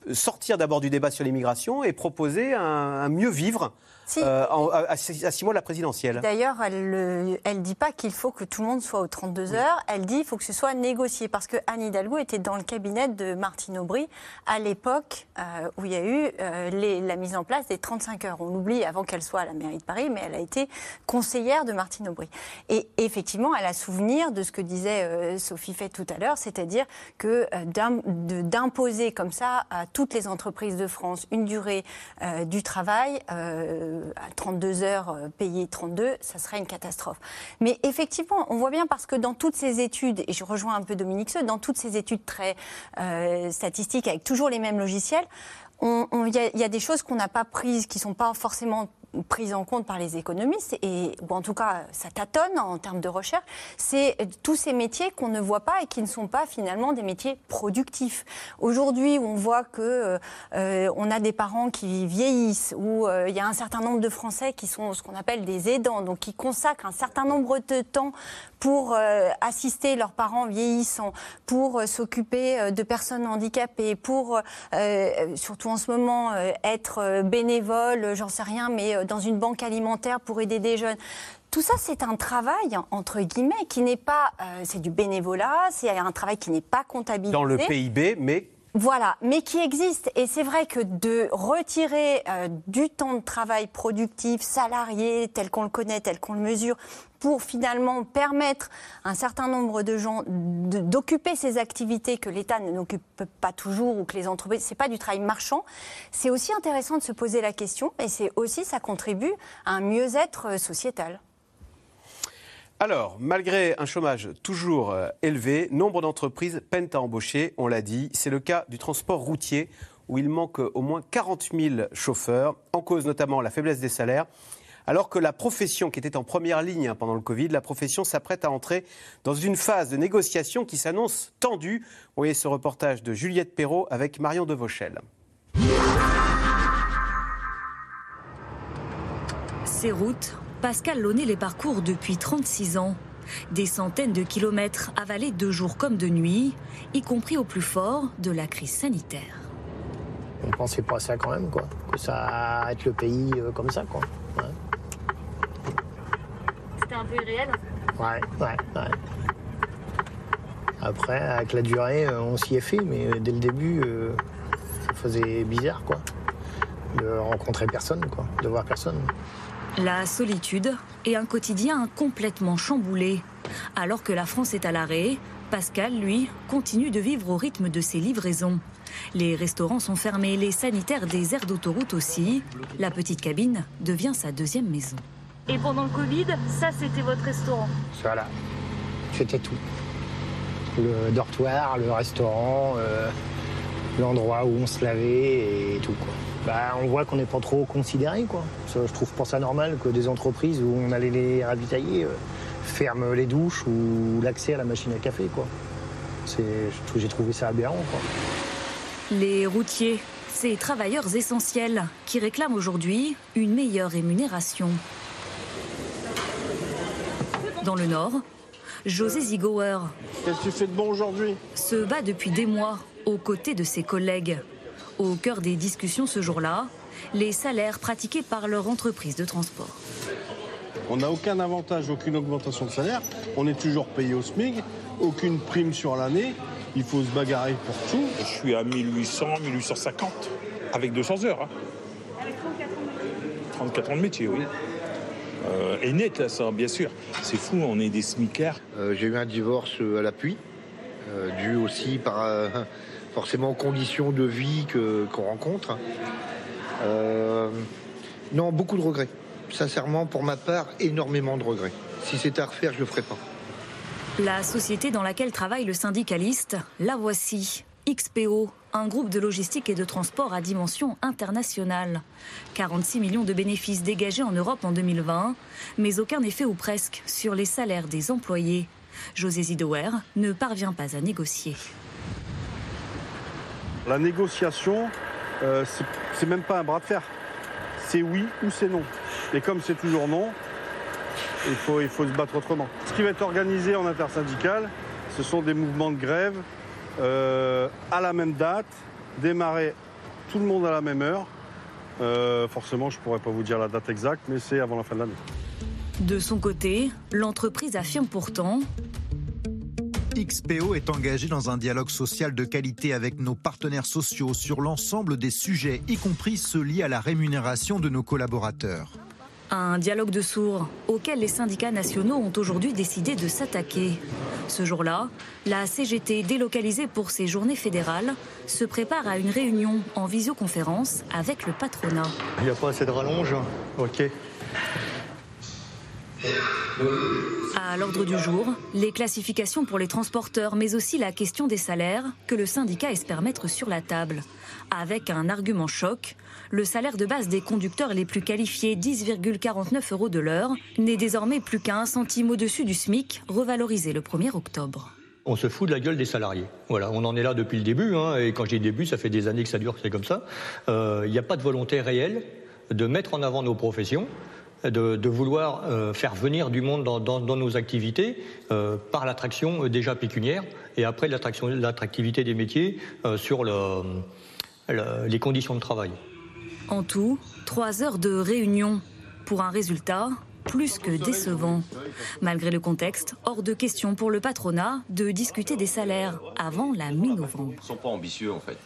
euh, sortir d'abord du débat sur l'immigration et proposer un mieux vivre Si. euh, en- à, à six mois de la présidentielle D'ailleurs, elle ne dit pas qu'il faut que tout le monde soit aux 32 heures. Elle dit qu'il faut que ce soit négocié. Parce que Anne Hidalgo était dans le cabinet de Martine Aubry à l'époque euh, où il y a eu euh, les- la mise en place des 35 heures. On l'oublie avant qu'elle soit à la mairie de Paris, mais elle a été conseillère de Martine Aubry. Et effectivement, elle a souvenir de ce que disait euh, Sophie Fay tout à l'heure, c'est-à-dire que euh, d'imposer comme ça à toutes les entreprises de France une durée euh, du travail euh, à 32 heures euh, payées 32, ça serait une catastrophe. Mais effectivement, on voit bien parce que dans toutes ces études, et je rejoins un peu Dominique Seux, dans toutes ces études très euh, statistiques avec toujours les mêmes logiciels, il y, y a des choses qu'on n'a pas prises, qui sont pas forcément prises en compte par les économistes, et, ou en tout cas ça tâtonne en termes de recherche, c'est tous ces métiers qu'on ne voit pas et qui ne sont pas finalement des métiers productifs. Aujourd'hui, on voit que euh, on a des parents qui vieillissent, ou euh, il y a un certain nombre de Français qui sont ce qu'on appelle des aidants, donc qui consacrent un certain nombre de temps pour euh, assister leurs parents vieillissants, pour euh, s'occuper euh, de personnes handicapées, pour, euh, surtout en ce moment, euh, être euh, bénévole, euh, j'en sais rien, mais euh, dans une banque alimentaire pour aider des jeunes. Tout ça, c'est un travail, entre guillemets, qui n'est pas... euh, c'est du bénévolat, c'est un travail qui n'est pas comptabilisé. dans le PIB, mais Voilà, mais qui existe. Et c'est vrai que de retirer euh, du temps de travail productif, salarié, tel qu'on le connaît, tel qu'on le mesure, pour finalement permettre à un certain nombre de gens d'occuper ces activités que l'État n'occupe pas toujours ou que les entreprises, c'est pas du travail marchand. C'est aussi intéressant de se poser la question et c'est aussi, ça contribue à un mieux-être euh, sociétal. Alors, malgré un chômage toujours euh, élevé, nombre d'entreprises peinent à embaucher, on l'a dit. C'est le cas du transport routier, où il manque au moins 40 000 chauffeurs, en cause notamment la faiblesse des salaires. Alors que la profession qui était en première ligne hein, pendant le Covid, la profession s'apprête à entrer dans une phase de négociation qui s'annonce tendue. Vous voyez ce reportage de Juliette Perrault avec Marion Devauchel. Ces routes, Pascal Launay les parcourt depuis 36 ans. Des centaines de kilomètres avalés de jour comme de nuit, y compris au plus fort de la crise sanitaire. On pensait pas à ça quand même, quoi. Que ça allait être le pays euh, comme ça, quoi. Ouais, C'était un peu irréel ouais, ouais. ouais. Après, avec la durée, euh, on s'y est fait, mais euh, dès le début, euh, ça faisait bizarre, quoi. De rencontrer personne, quoi. De voir personne. La solitude et un quotidien complètement chamboulé. Alors que la France est à l'arrêt, Pascal, lui, continue de vivre au rythme de ses livraisons. Les restaurants sont fermés, les sanitaires des aires d'autoroute aussi. La petite cabine devient sa deuxième maison. Et pendant le Covid, ça c'était votre restaurant? Voilà. C'était tout. Le dortoir, le restaurant, euh, l'endroit où on se lavait et tout, quoi. Bah, on voit qu'on n'est pas trop considéré, quoi. Ça, je trouve pas ça normal que des entreprises où on allait les ravitailler euh, ferment les douches ou l'accès à la machine à café, quoi. C'est, je trouve- j'ai trouvé ça aberrant, quoi. Les routiers, ces travailleurs essentiels qui réclament aujourd'hui une meilleure rémunération. Dans le Nord, José Zigauer Qu'est-ce que tu fais de bon aujourd'hui? Se bat depuis des mois aux côtés de ses collègues. Au cœur des discussions ce jour-là, les salaires pratiqués par leur entreprise de transport. On n'a aucun avantage, aucune augmentation de salaire. On est toujours payé au SMIC, aucune prime sur l'année. Il faut se bagarrer pour tout. Je suis à 1800, 1850, avec 200 heures. hein. 34 ans de métier, oui. Euh, et net, là, ça, bien sûr. C'est fou, on est des smicards. Euh, J'ai eu un divorce euh, à l'appui, euh, dû aussi par euh, forcément aux conditions de vie qu'on rencontre. Euh, non, beaucoup de regrets. Sincèrement, pour ma part, énormément de regrets. Si c'était à refaire, je le ferais pas. La société dans laquelle travaille le syndicaliste, la voici. XPO, un groupe de logistique et de transport à dimension internationale. 46 millions de bénéfices dégagés en Europe en 2020, mais aucun effet ou presque sur les salaires des employés. José Zidower ne parvient pas à négocier. La négociation, euh, c'est- même pas un bras de fer. C'est oui ou c'est non. Et comme c'est toujours non, il faut, il faut se battre autrement. Ce qui va être organisé en intersyndical, ce sont des mouvements de grève euh, à la même date, démarrer tout le monde à la même heure. Euh, forcément, je ne pourrais pas vous dire la date exacte, mais c'est avant la fin de l'année. De son côté, l'entreprise affirme pourtant XPO est engagé dans un dialogue social de qualité avec nos partenaires sociaux sur l'ensemble des sujets, y compris ceux liés à la rémunération de nos collaborateurs. un dialogue de sourds auquel les syndicats nationaux ont aujourd'hui décidé de s'attaquer. Ce jour-là, la CGT, délocalisée pour ses journées fédérales, se prépare à une réunion en visioconférence avec le patronat. Il n'y a pas assez de rallonge? Ok. À l'ordre du jour, les classifications pour les transporteurs, mais aussi la question des salaires que le syndicat espère mettre sur la table. Avec un argument choc, le salaire de base des conducteurs les plus qualifiés, 10,49 euros de l'heure, n'est désormais plus qu'à un centime au-dessus du SMIC, revalorisé le 1er octobre. On se fout de la gueule des salariés. On en est là depuis le début, hein, et quand je dis début, ça fait des années que ça dure, que c'est comme ça. Euh, Il n'y a pas de volonté réelle de mettre en avant nos professions, de, de vouloir euh, faire venir du monde dans, dans- dans nos activités euh, par l'attraction euh, déjà pécuniaire, et après l'attraction- l'attractivité des métiers euh, sur le- le- les conditions de travail. En tout, trois heures de réunion pour un résultat plus que décevant. Malgré le contexte, hors de question pour le patronat de discuter des salaires avant la mi-novembre. Ils sont pas ambitieux en fait.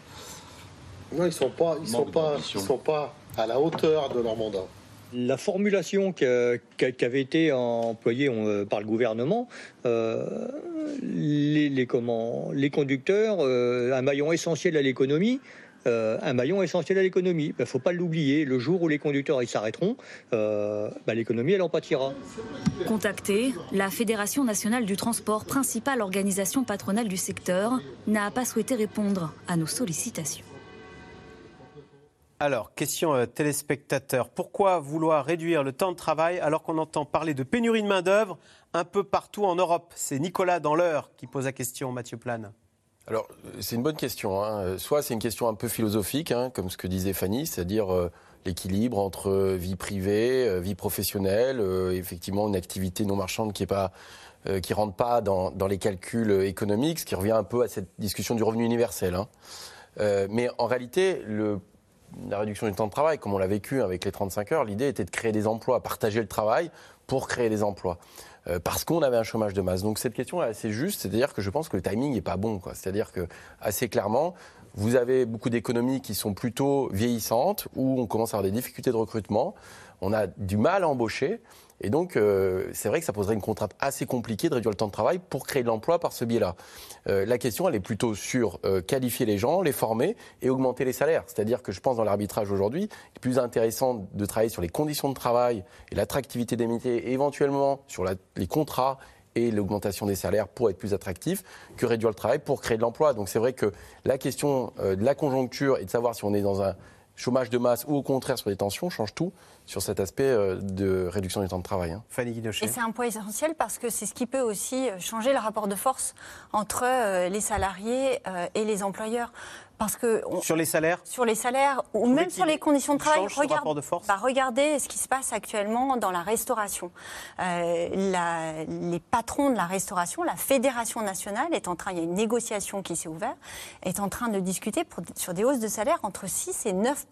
Non, ils sont pas, ils sont pas, ils sont pas à la hauteur de leur mandat. La formulation qui avait été employée euh, par le gouvernement, euh, les, conducteurs, euh, un maillon essentiel à l'économie, un maillon essentiel à l'économie. Il ne faut pas l'oublier. Le jour où les conducteurs s'arrêteront, bah, l'économie elle en pâtira. Contactée, la Fédération nationale du transport, principale organisation patronale du secteur, n'a pas souhaité répondre à nos sollicitations. Alors, question euh, téléspectateur. Pourquoi vouloir réduire le temps de travail alors qu'on entend parler de pénurie de main-d'œuvre un peu partout en Europe? C'est Nicolas dans l'heure qui pose la question, Mathieu Plane. Alors, euh, c'est une bonne question. hein. Euh, Soit c'est une question un peu philosophique, hein, comme ce que disait Fanny, c'est-à-dire l'équilibre entre vie privée, vie professionnelle, effectivement une activité non marchande qui est pas qui rentre pas dans, les calculs économiques, ce qui revient un peu à cette discussion du revenu universel. hein. Mais en réalité, le, la réduction du temps de travail, comme on l'a vécu avec les 35 heures, l'idée était de créer des emplois, partager le travail pour créer des emplois. Euh, parce qu'on avait un chômage de masse. Donc cette question est assez juste, c'est-à-dire que je pense que le timing n'est pas bon. C'est-à-dire que, assez clairement, vous avez beaucoup d'économies qui sont plutôt vieillissantes, où on commence à avoir des difficultés de recrutement, on a du mal à embaucher. Et donc, euh, c'est vrai que ça poserait une contrainte assez compliquée de réduire le temps de travail pour créer de l'emploi par ce biais-là. Euh, la question, elle est plutôt sur euh, qualifier les gens, les former et augmenter les salaires. C'est-à-dire que je pense dans l'arbitrage aujourd'hui, il est plus intéressant de travailler sur les conditions de travail et l'attractivité des métiers et éventuellement sur les contrats et l'augmentation des salaires pour être plus attractif que réduire le travail pour créer de l'emploi. Donc c'est vrai que la question de la conjoncture et de savoir si on est dans un chômage de masse ou au contraire sur des tensions change tout sur cet aspect euh, de réduction du temps de travail. hein. Fanny Guinochet. Et c'est un point essentiel parce que c'est ce qui peut aussi changer le rapport de force entre euh, les salariés euh, et les employeurs. Parce que on- Sur les salaires sur les salaires ou même sur les conditions de travail. de force bah, regardez ce qui se passe actuellement dans la restauration. Euh, la- les patrons de la restauration, la Fédération nationale est en train, il y a une négociation qui s'est ouverte, est en train de discuter pour- sur des hausses de salaire entre 6 et 9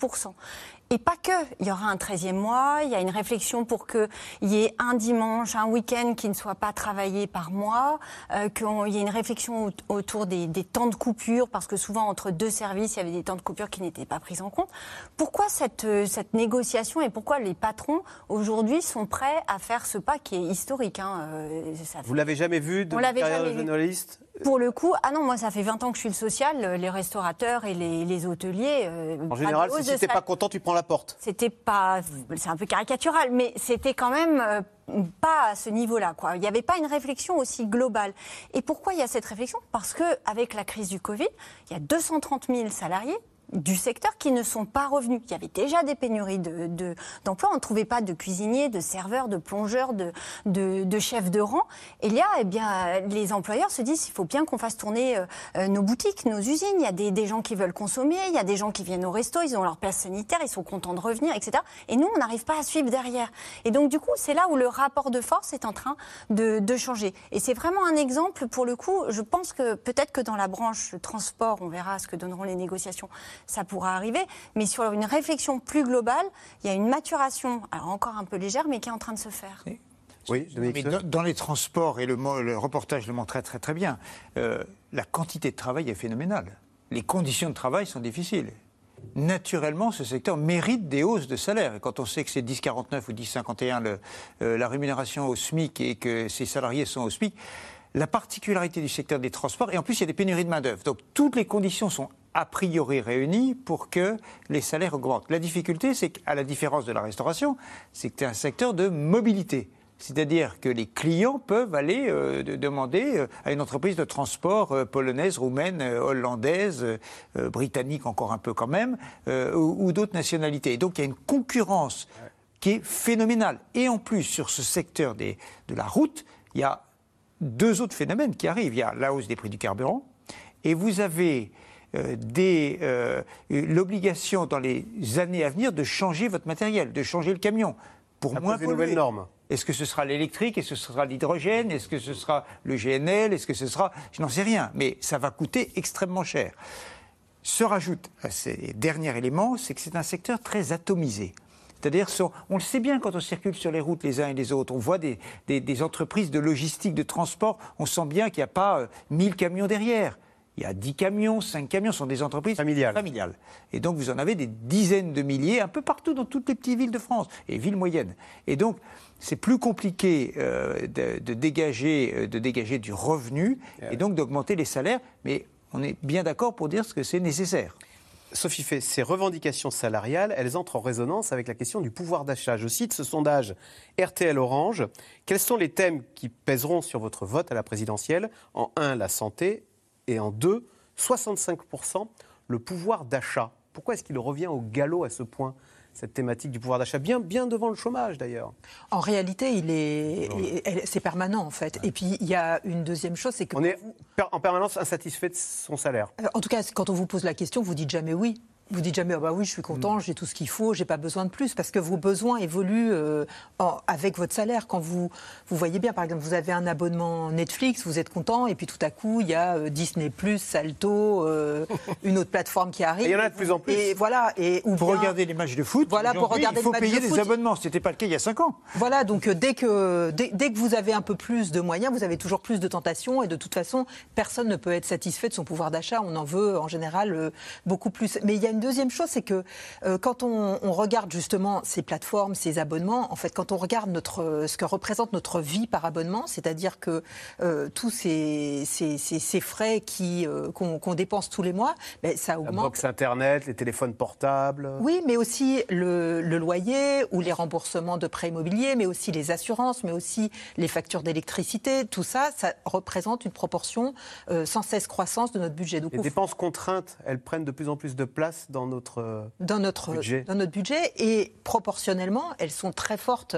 et pas que. Il y aura un 13e mois, il y a une réflexion pour qu'il y ait un dimanche, un week-end qui ne soit pas travaillé par mois, euh, qu'il y ait une réflexion au- autour des, des temps de coupure, parce que souvent entre deux services, il y avait des temps de coupure qui n'étaient pas pris en compte. Pourquoi cette, euh, cette négociation et pourquoi les patrons aujourd'hui sont prêts à faire ce pas qui est historique hein, euh, ça Vous l'avez jamais vu de l'avait carrière de journaliste? Pour le coup, ah non, moi ça fait 20 ans que je suis le social, euh, les restaurateurs et les, les hôteliers. euh, En pas général, si de t'es pas salaire. content, tu prends la porte. C'était pas, c'est un peu caricatural, mais c'était quand même euh, pas à ce niveau-là. Quoi. Il n'y avait pas une réflexion aussi globale. Et pourquoi il y a cette réflexion? Parce que avec la crise du Covid, il y a 230 000 salariés du secteur qui ne sont pas revenus. Il y avait déjà des pénuries d'emplois. De, d'emplois. On ne trouvait pas de cuisiniers, de serveurs, de plongeurs, de, chefs de rang. Et là, eh bien, les employeurs se disent il faut bien qu'on fasse tourner euh, euh, nos boutiques, nos usines. Il y a des, gens qui veulent consommer, il y a des gens qui viennent au resto, ils ont leur place sanitaire, ils sont contents de revenir, etc. Et nous, on n'arrive pas à suivre derrière. Et donc, du coup, c'est là où le rapport de force est en train de changer. Et c'est vraiment un exemple, pour le coup, je pense que peut-être que dans la branche transport, on verra ce que donneront les négociations ça pourra arriver. Mais sur une réflexion plus globale, il y a une maturation, alors encore un peu légère, mais qui est en train de se faire. Oui. mais dans, les transports, et le, le, reportage le montrait très très bien, euh, la quantité de travail est phénoménale. Les conditions de travail sont difficiles. Naturellement, ce secteur mérite des hausses de salaire. Et quand on sait que c'est 10,49 ou 10,51 euh, la rémunération au SMIC et que ces salariés sont au SMIC, la particularité du secteur des transports, et en plus il y a des pénuries de main-d'œuvre. Donc toutes les conditions sont a priori réunies pour que les salaires augmentent. La difficulté, c'est qu'à la différence de la restauration, c'est que c'est un secteur de mobilité. C'est-à-dire que les clients peuvent aller euh, demander euh, à une entreprise de transport euh, polonaise, roumaine, hollandaise, britannique encore un peu quand même, ou, ou d'autres nationalités. Et donc il y a une concurrence qui est phénoménale. Et en plus, sur ce secteur des, de la route, il y a deux autres phénomènes qui arrivent. Il y a la hausse des prix du carburant et vous avez euh, euh, l'obligation dans les années à venir de changer votre matériel, de changer le camion pour moins polluer. nouvelles normes. Est-ce que ce sera l'électrique Est-ce que ce sera l'hydrogène Est-ce que ce sera le GNL Est-ce que ce sera... Je n'en sais rien, mais ça va coûter extrêmement cher. Se rajoute à ces derniers éléments, c'est que c'est un secteur très atomisé. C'est-à-dire, on le sait bien quand on circule sur les routes les uns et les autres. On voit des, entreprises de logistique, de transport. On sent bien qu'il n'y a pas 1000 euh, camions derrière. Il y a 10 camions, 5 camions, sont des entreprises familiales. familiales. Et donc, vous en avez des dizaines de milliers, un peu partout dans toutes les petites villes de France et villes moyennes. Et donc, c'est plus compliqué euh, de, dégager, euh, de dégager du revenu et donc d'augmenter les salaires. Mais on est bien d'accord pour dire ce que c'est nécessaire. Sophie fait ces revendications salariales, elles entrent en résonance avec la question du pouvoir d'achat. Je cite ce sondage RTL Orange. Quels sont les thèmes qui pèseront sur votre vote à la présidentielle? En un, la santé, et en deux, 65% le pouvoir d'achat. Pourquoi est-ce qu'il revient au galop à ce point cette thématique du pouvoir d'achat, bien, bien devant le chômage d'ailleurs? En réalité, il est, c'est permanent en fait. Et puis il y a une deuxième chose, c'est que on est en permanence insatisfait de son salaire. Euh, en tout cas, quand on vous pose la question, vous dites jamais oui. Vous dites jamais, bah oui, je suis content, mm. j'ai tout ce qu'il faut, j'ai pas besoin de plus, parce que vos besoins évoluent euh, avec votre salaire. Quand vous, vous voyez bien, par exemple, vous avez un abonnement Netflix, vous êtes content, et puis tout à coup, il y a euh, Disney+, Salto, euh, une autre plateforme qui arrive. il y en a de plus en plus. Et voilà, et pour regarder les matchs de foot, voilà, pour regarder il faut payer des abonnements. C'était pas le cas il y a 5 ans. Voilà, donc dès que dès, dès, que vous avez un peu plus de moyens, vous avez toujours plus de tentations, et de toute façon, personne ne peut être satisfait de son pouvoir d'achat. On en veut en général beaucoup plus. Mais il y a une deuxième chose, c'est que euh, quand on, regarde justement ces plateformes, ces abonnements, en fait, quand on regarde notre, ce que représente notre vie par abonnement, c'est-à-dire que euh, tous ces, ces, frais qui, euh, qu'on, dépense tous les mois, ben, ça augmente. La box Internet, les téléphones portables. Oui, mais aussi le, loyer ou les remboursements de prêts immobiliers, mais aussi les assurances, mais aussi les factures d'électricité. Tout ça, ça représente une proportion sans cesse croissance de notre budget. Donc, les dépenses contraintes, elles prennent de plus en plus de place dans notre dans notre budget. dans notre budget et proportionnellement, elles sont très fortes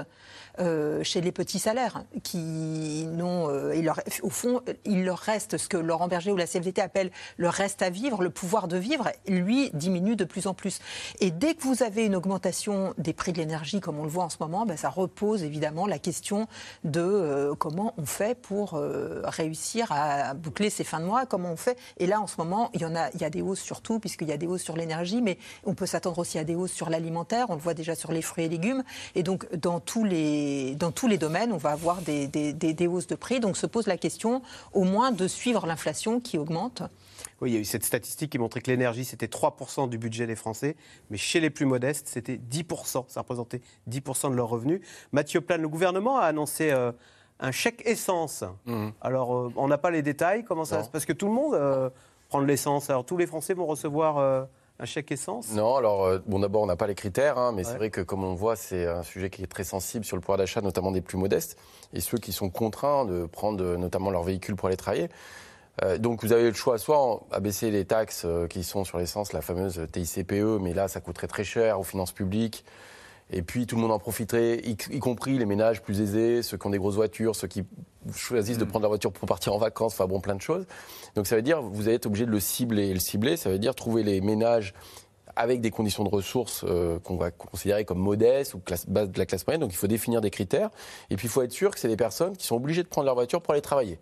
euh, chez les petits salaires qui n'ont, euh, au fond, il leur reste ce que Laurent Berger ou la CFDT appelle le reste à vivre, le pouvoir de vivre, lui diminue de plus en plus. Et dès que vous avez une augmentation des prix de l'énergie, comme on le voit en ce moment, ben, ça repose évidemment la question de euh, comment on fait pour réussir à boucler ces fins de mois, comment on fait. Et là, en ce moment, il y en a, il y a des hausses surtout, puisqu'il y a des hausses sur l'énergie, mais on peut s'attendre aussi à des hausses sur l'alimentaire. On le voit déjà sur les fruits et légumes. Et donc, dans tous les dans tous les domaines, on va avoir des, des, hausses de prix. Donc se pose la question, au moins, de suivre l'inflation qui augmente. Oui, il y a eu cette statistique qui montrait que l'énergie, c'était 3% du budget des Français, mais chez les plus modestes, c'était 10%. Ça représentait 10% de leurs revenus. Mathieu Plan, le gouvernement a annoncé euh, un chèque essence. Mmh. Alors, euh, on n'a pas les détails, comment ça Parce que tout le monde euh, prend de l'essence. Alors, tous les Français vont recevoir un chèque essence? Non, alors euh, bon, d'abord on n'a pas les critères, hein, mais c'est vrai que comme on le voit, c'est un sujet qui est très sensible sur le pouvoir d'achat, notamment des plus modestes et ceux qui sont contraints de prendre notamment leur véhicule pour aller travailler. Euh, donc vous avez le choix soit à baisser les taxes euh, qui sont sur l'essence, la fameuse TICPE, mais là ça coûterait très cher aux finances publiques. Et puis tout le monde en profiterait, y, y compris les ménages plus aisés, ceux qui ont des grosses voitures, ceux qui choisissent de prendre leur voiture pour partir en vacances, enfin bon, plein de choses. Donc ça veut dire vous allez être obligé de le cibler. Et le cibler, ça veut dire trouver les ménages avec des conditions de ressources euh, qu'on va considérer comme modestes ou classe, base de la classe moyenne. Donc il faut définir des critères. Et puis il faut être sûr que c'est des personnes qui sont obligées de prendre leur voiture pour aller travailler.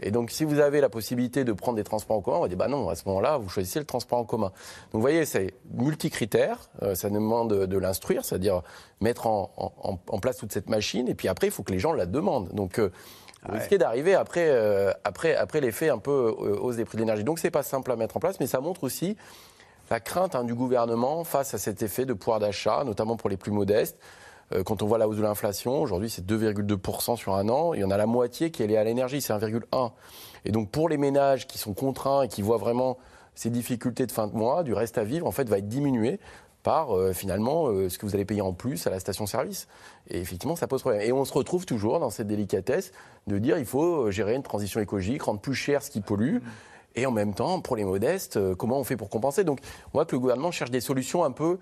Et donc, si vous avez la possibilité de prendre des transports en commun, on va dire, bah non, à ce moment-là, vous choisissez le transport en commun. Donc, vous voyez, c'est multicritère, euh, ça demande de, de l'instruire, c'est-à-dire mettre en, en, en, place toute cette machine, et puis après, il faut que les gens la demandent. Donc, euh, vous Ouais. risquez d'arriver après, euh, après, après l'effet un peu euh, hausse des prix de l'énergie. Donc, c'est pas simple à mettre en place, mais ça montre aussi la crainte hein, du gouvernement face à cet effet de pouvoir d'achat, notamment pour les plus modestes. Euh, Quand on voit la hausse de l'inflation, aujourd'hui c'est 2,2% sur un an, il y en a la moitié qui est liée à l'énergie, c'est 1,1. Et donc pour les ménages qui sont contraints et qui voient vraiment ces difficultés de fin de mois, du reste à vivre, en fait, va être diminué par euh, finalement euh, ce que vous allez payer en plus à la station-service. Et effectivement, ça pose problème. Et on se retrouve toujours dans cette délicatesse de dire il faut gérer une transition écologique, rendre plus cher ce qui pollue. Et en même temps, pour les modestes, comment on fait pour compenser? Donc, on voit que le gouvernement cherche des solutions un peu,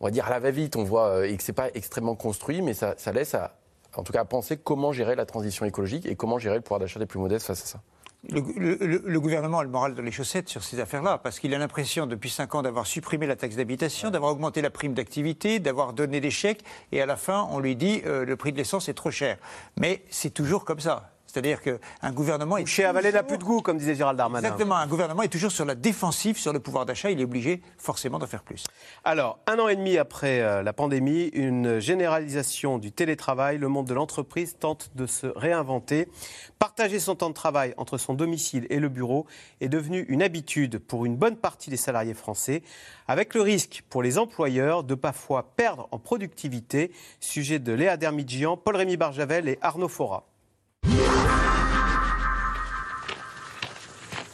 on va dire à la va-vite. On voit euh, et que c'est pas extrêmement construit, mais ça, laisse à, en tout cas, à penser comment gérer la transition écologique et comment gérer le pouvoir d'achat des plus modestes face à ça. Le gouvernement a le moral dans les chaussettes sur ces affaires-là, parce qu'il a l'impression depuis 5 ans d'avoir supprimé la taxe d'habitation, d'avoir augmenté la prime d'activité, d'avoir donné des chèques, et à la fin, on lui dit euh, le prix de l'essence est trop cher. Mais c'est toujours comme ça. C'est-à-dire qu'un gouvernement est. Chez Avalé n'a plus de goût, comme disait Gérald Darmanin. Exactement, un gouvernement est toujours sur la défensive sur le pouvoir d'achat, il est obligé forcément d'en faire plus. Alors, un an et demi après euh, la pandémie, une généralisation du télétravail, le monde de l'entreprise tente de se réinventer. Partager son temps de travail entre son domicile et le bureau est devenu une habitude pour une bonne partie des salariés français, avec le risque pour les employeurs de parfois perdre en productivité. Sujet de Léa Dermidjian, Paul-Rémy Barjavel et Arnaud Fora.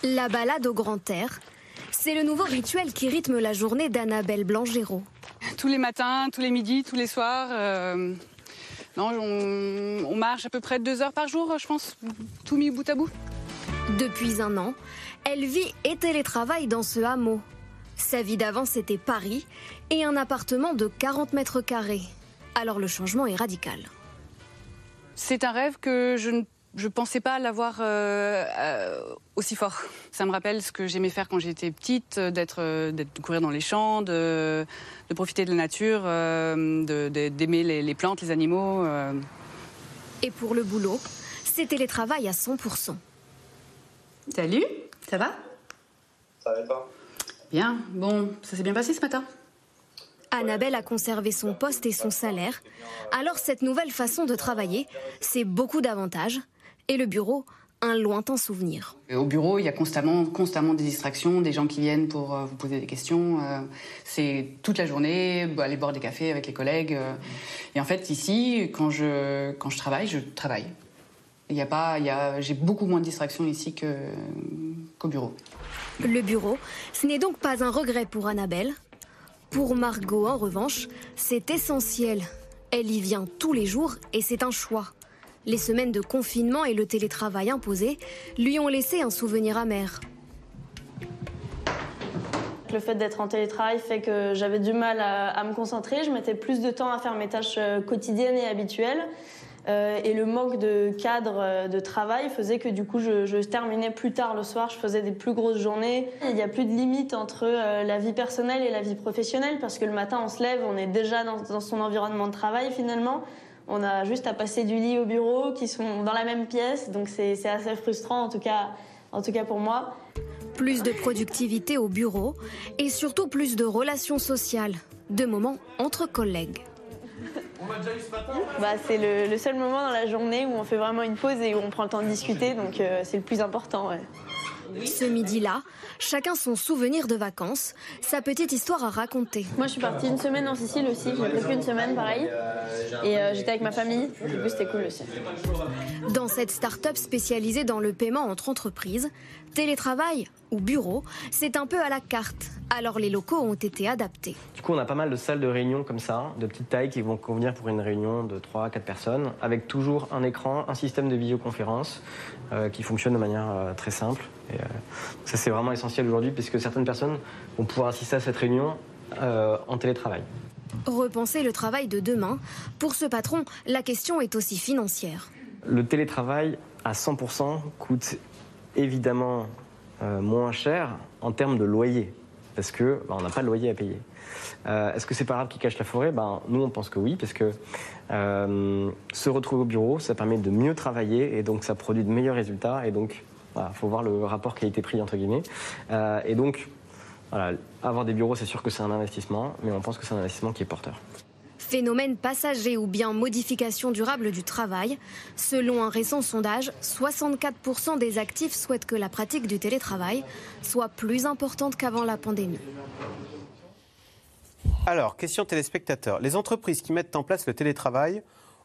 La balade au grand air, c'est le nouveau rituel qui rythme la journée d'Annabelle Blangero. Tous les matins, tous les midis, tous les soirs. euh, non, on, on marche à peu près deux heures par jour, je pense, tout mis bout à bout. Depuis un an, elle vit et télétravaille dans ce hameau. Sa vie d'avant, c'était Paris et un appartement de 40 mètres carrés. Alors le changement est radical. C'est un rêve que je ne je pensais pas l'avoir euh, euh, aussi fort. Ça me rappelle ce que j'aimais faire quand j'étais petite, euh, d'être, d'être- de courir dans les champs, de, de profiter de la nature, euh, de- de- d'aimer les, les plantes, les animaux. euh. Et pour le boulot, c'est télétravail à 100%. Salut, ça va? Ça va pas Bien, bon, ça s'est bien passé ce matin? Annabelle a conservé son poste et son salaire. Alors cette nouvelle façon de travailler, c'est beaucoup d'avantages. Et le bureau, un lointain souvenir. Au bureau, il y a constamment, constamment des distractions, des gens qui viennent pour euh, vous poser des questions. euh, c'est toute la journée, bah, aller boire des cafés avec les collègues. euh. et en fait, ici, quand je, quand je travaille, je travaille. Il y a pas, il y a, j'ai beaucoup moins de distractions ici que, qu'au bureau. Le bureau, ce n'est donc pas un regret pour Annabelle. Pour Margot, en revanche, c'est essentiel. Elle y vient tous les jours et c'est un choix. Les semaines de confinement et le télétravail imposé lui ont laissé un souvenir amer. Le fait d'être en télétravail fait que j'avais du mal à, me concentrer, je mettais plus de temps à faire mes tâches euh, quotidiennes et habituelles. Euh, et le manque de cadre euh, de travail faisait que du coup je, terminais plus tard le soir, je faisais des plus grosses journées. Il n'y a plus de limite entre la vie personnelle et la vie professionnelle parce que le matin on se lève, on est déjà dans son environnement de travail finalement. On a juste à passer du lit au bureau qui sont dans la même pièce, donc c'est assez frustrant en tout cas, en tout cas pour moi. Plus de productivité au bureau et surtout plus de relations sociales, de moments entre collègues. Bah, c'est le, le seul moment dans la journée où on fait vraiment une pause et où on prend le temps de discuter, donc euh, c'est le plus important. ouais. Ce midi-là, chacun son souvenir de vacances, sa petite histoire à raconter. Moi, je suis partie une semaine en Sicile aussi, j'ai pris une semaine pareil, et euh, j'étais avec ma famille, du coup c'était cool aussi. Dans cette start-up spécialisée dans le paiement entre entreprises, télétravail ou bureau, c'est un peu à la carte. Alors les locaux ont été adaptés. Du coup, on a pas mal de salles de réunion comme ça, de petite taille, qui vont convenir pour une réunion de 3 à 4 personnes, avec toujours un écran, un système de visioconférence euh, qui fonctionne de manière euh, très simple. Et, euh, ça, c'est vraiment essentiel aujourd'hui, puisque certaines personnes vont pouvoir assister à cette réunion en télétravail. Repenser le travail de demain, pour ce patron, la question est aussi financière. Le télétravail à 100% coûte évidemment moins cher en termes de loyer, parce que bah, on n'a pas de loyer à payer. Euh, Est-ce que c'est pas grave qui cache la forêt? Ben, Nous, on pense que oui, parce que euh, se retrouver au bureau, ça permet de mieux travailler et donc ça produit de meilleurs résultats. Et donc, il faut voir le rapport qualité-prix, entre guillemets. Euh, et donc, avoir des bureaux, c'est sûr que c'est un investissement, mais on pense que c'est un investissement qui est porteur. Phénomène passager ou bien modification durable du travail. Selon un récent sondage, 64% des actifs souhaitent que la pratique du télétravail soit plus importante qu'avant la pandémie. Alors, question téléspectateurs. Les entreprises qui mettent en place le télétravail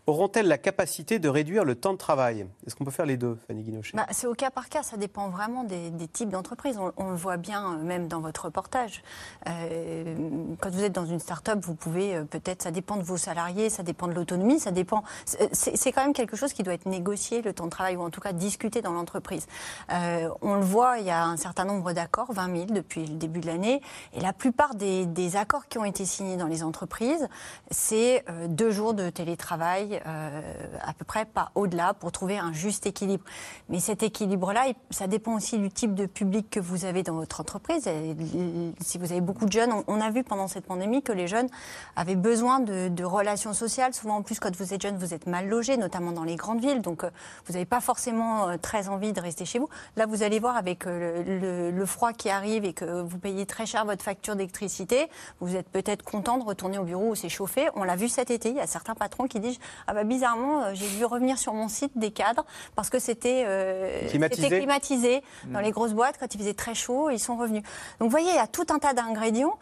auront-elles la capacité de réduire le temps de travail? Est-ce qu'on peut faire les deux, Fanny Guinochet? Bah, c'est au cas par cas, ça dépend vraiment des, types d'entreprises. On, le voit bien euh, même dans votre reportage. Euh, quand vous êtes dans une start-up, vous pouvez euh, peut-être, ça dépend de vos salariés, ça dépend de l'autonomie, ça dépend. C'est, quand même quelque chose qui doit être négocié, le temps de travail, ou en tout cas discuté dans l'entreprise. On le voit, il y a un certain nombre d'accords, 20 000 depuis le début de l'année, et la plupart des, accords qui ont été signés dans les entreprises, c'est deux jours de télétravail, euh, à peu près pas au-delà, pour trouver un juste équilibre. Mais cet équilibre-là, il- ça dépend aussi du type de public que vous avez dans votre entreprise. Si vous avez beaucoup de jeunes, on, a vu pendant cette pandémie que les jeunes avaient besoin de, relations sociales. Souvent, en plus, quand vous êtes jeune, vous êtes mal logé, notamment dans les grandes villes. Donc, euh, vous n'avez pas forcément euh, très envie de rester chez vous. Là, vous allez voir avec le- le froid qui arrive et que vous payez très cher votre facture d'électricité, vous êtes peut-être content de retourner au bureau où c'est chauffé. On l'a vu cet été. Il y a certains patrons qui disent Ah bah bizarrement, euh, j'ai vu revenir sur mon site des cadres parce que c'était euh, Climatisé. dans Mm. les grosses boîtes quand il faisait très chaud, ils sont revenus. Donc vous voyez, il y a tout un tas d'ingrédients.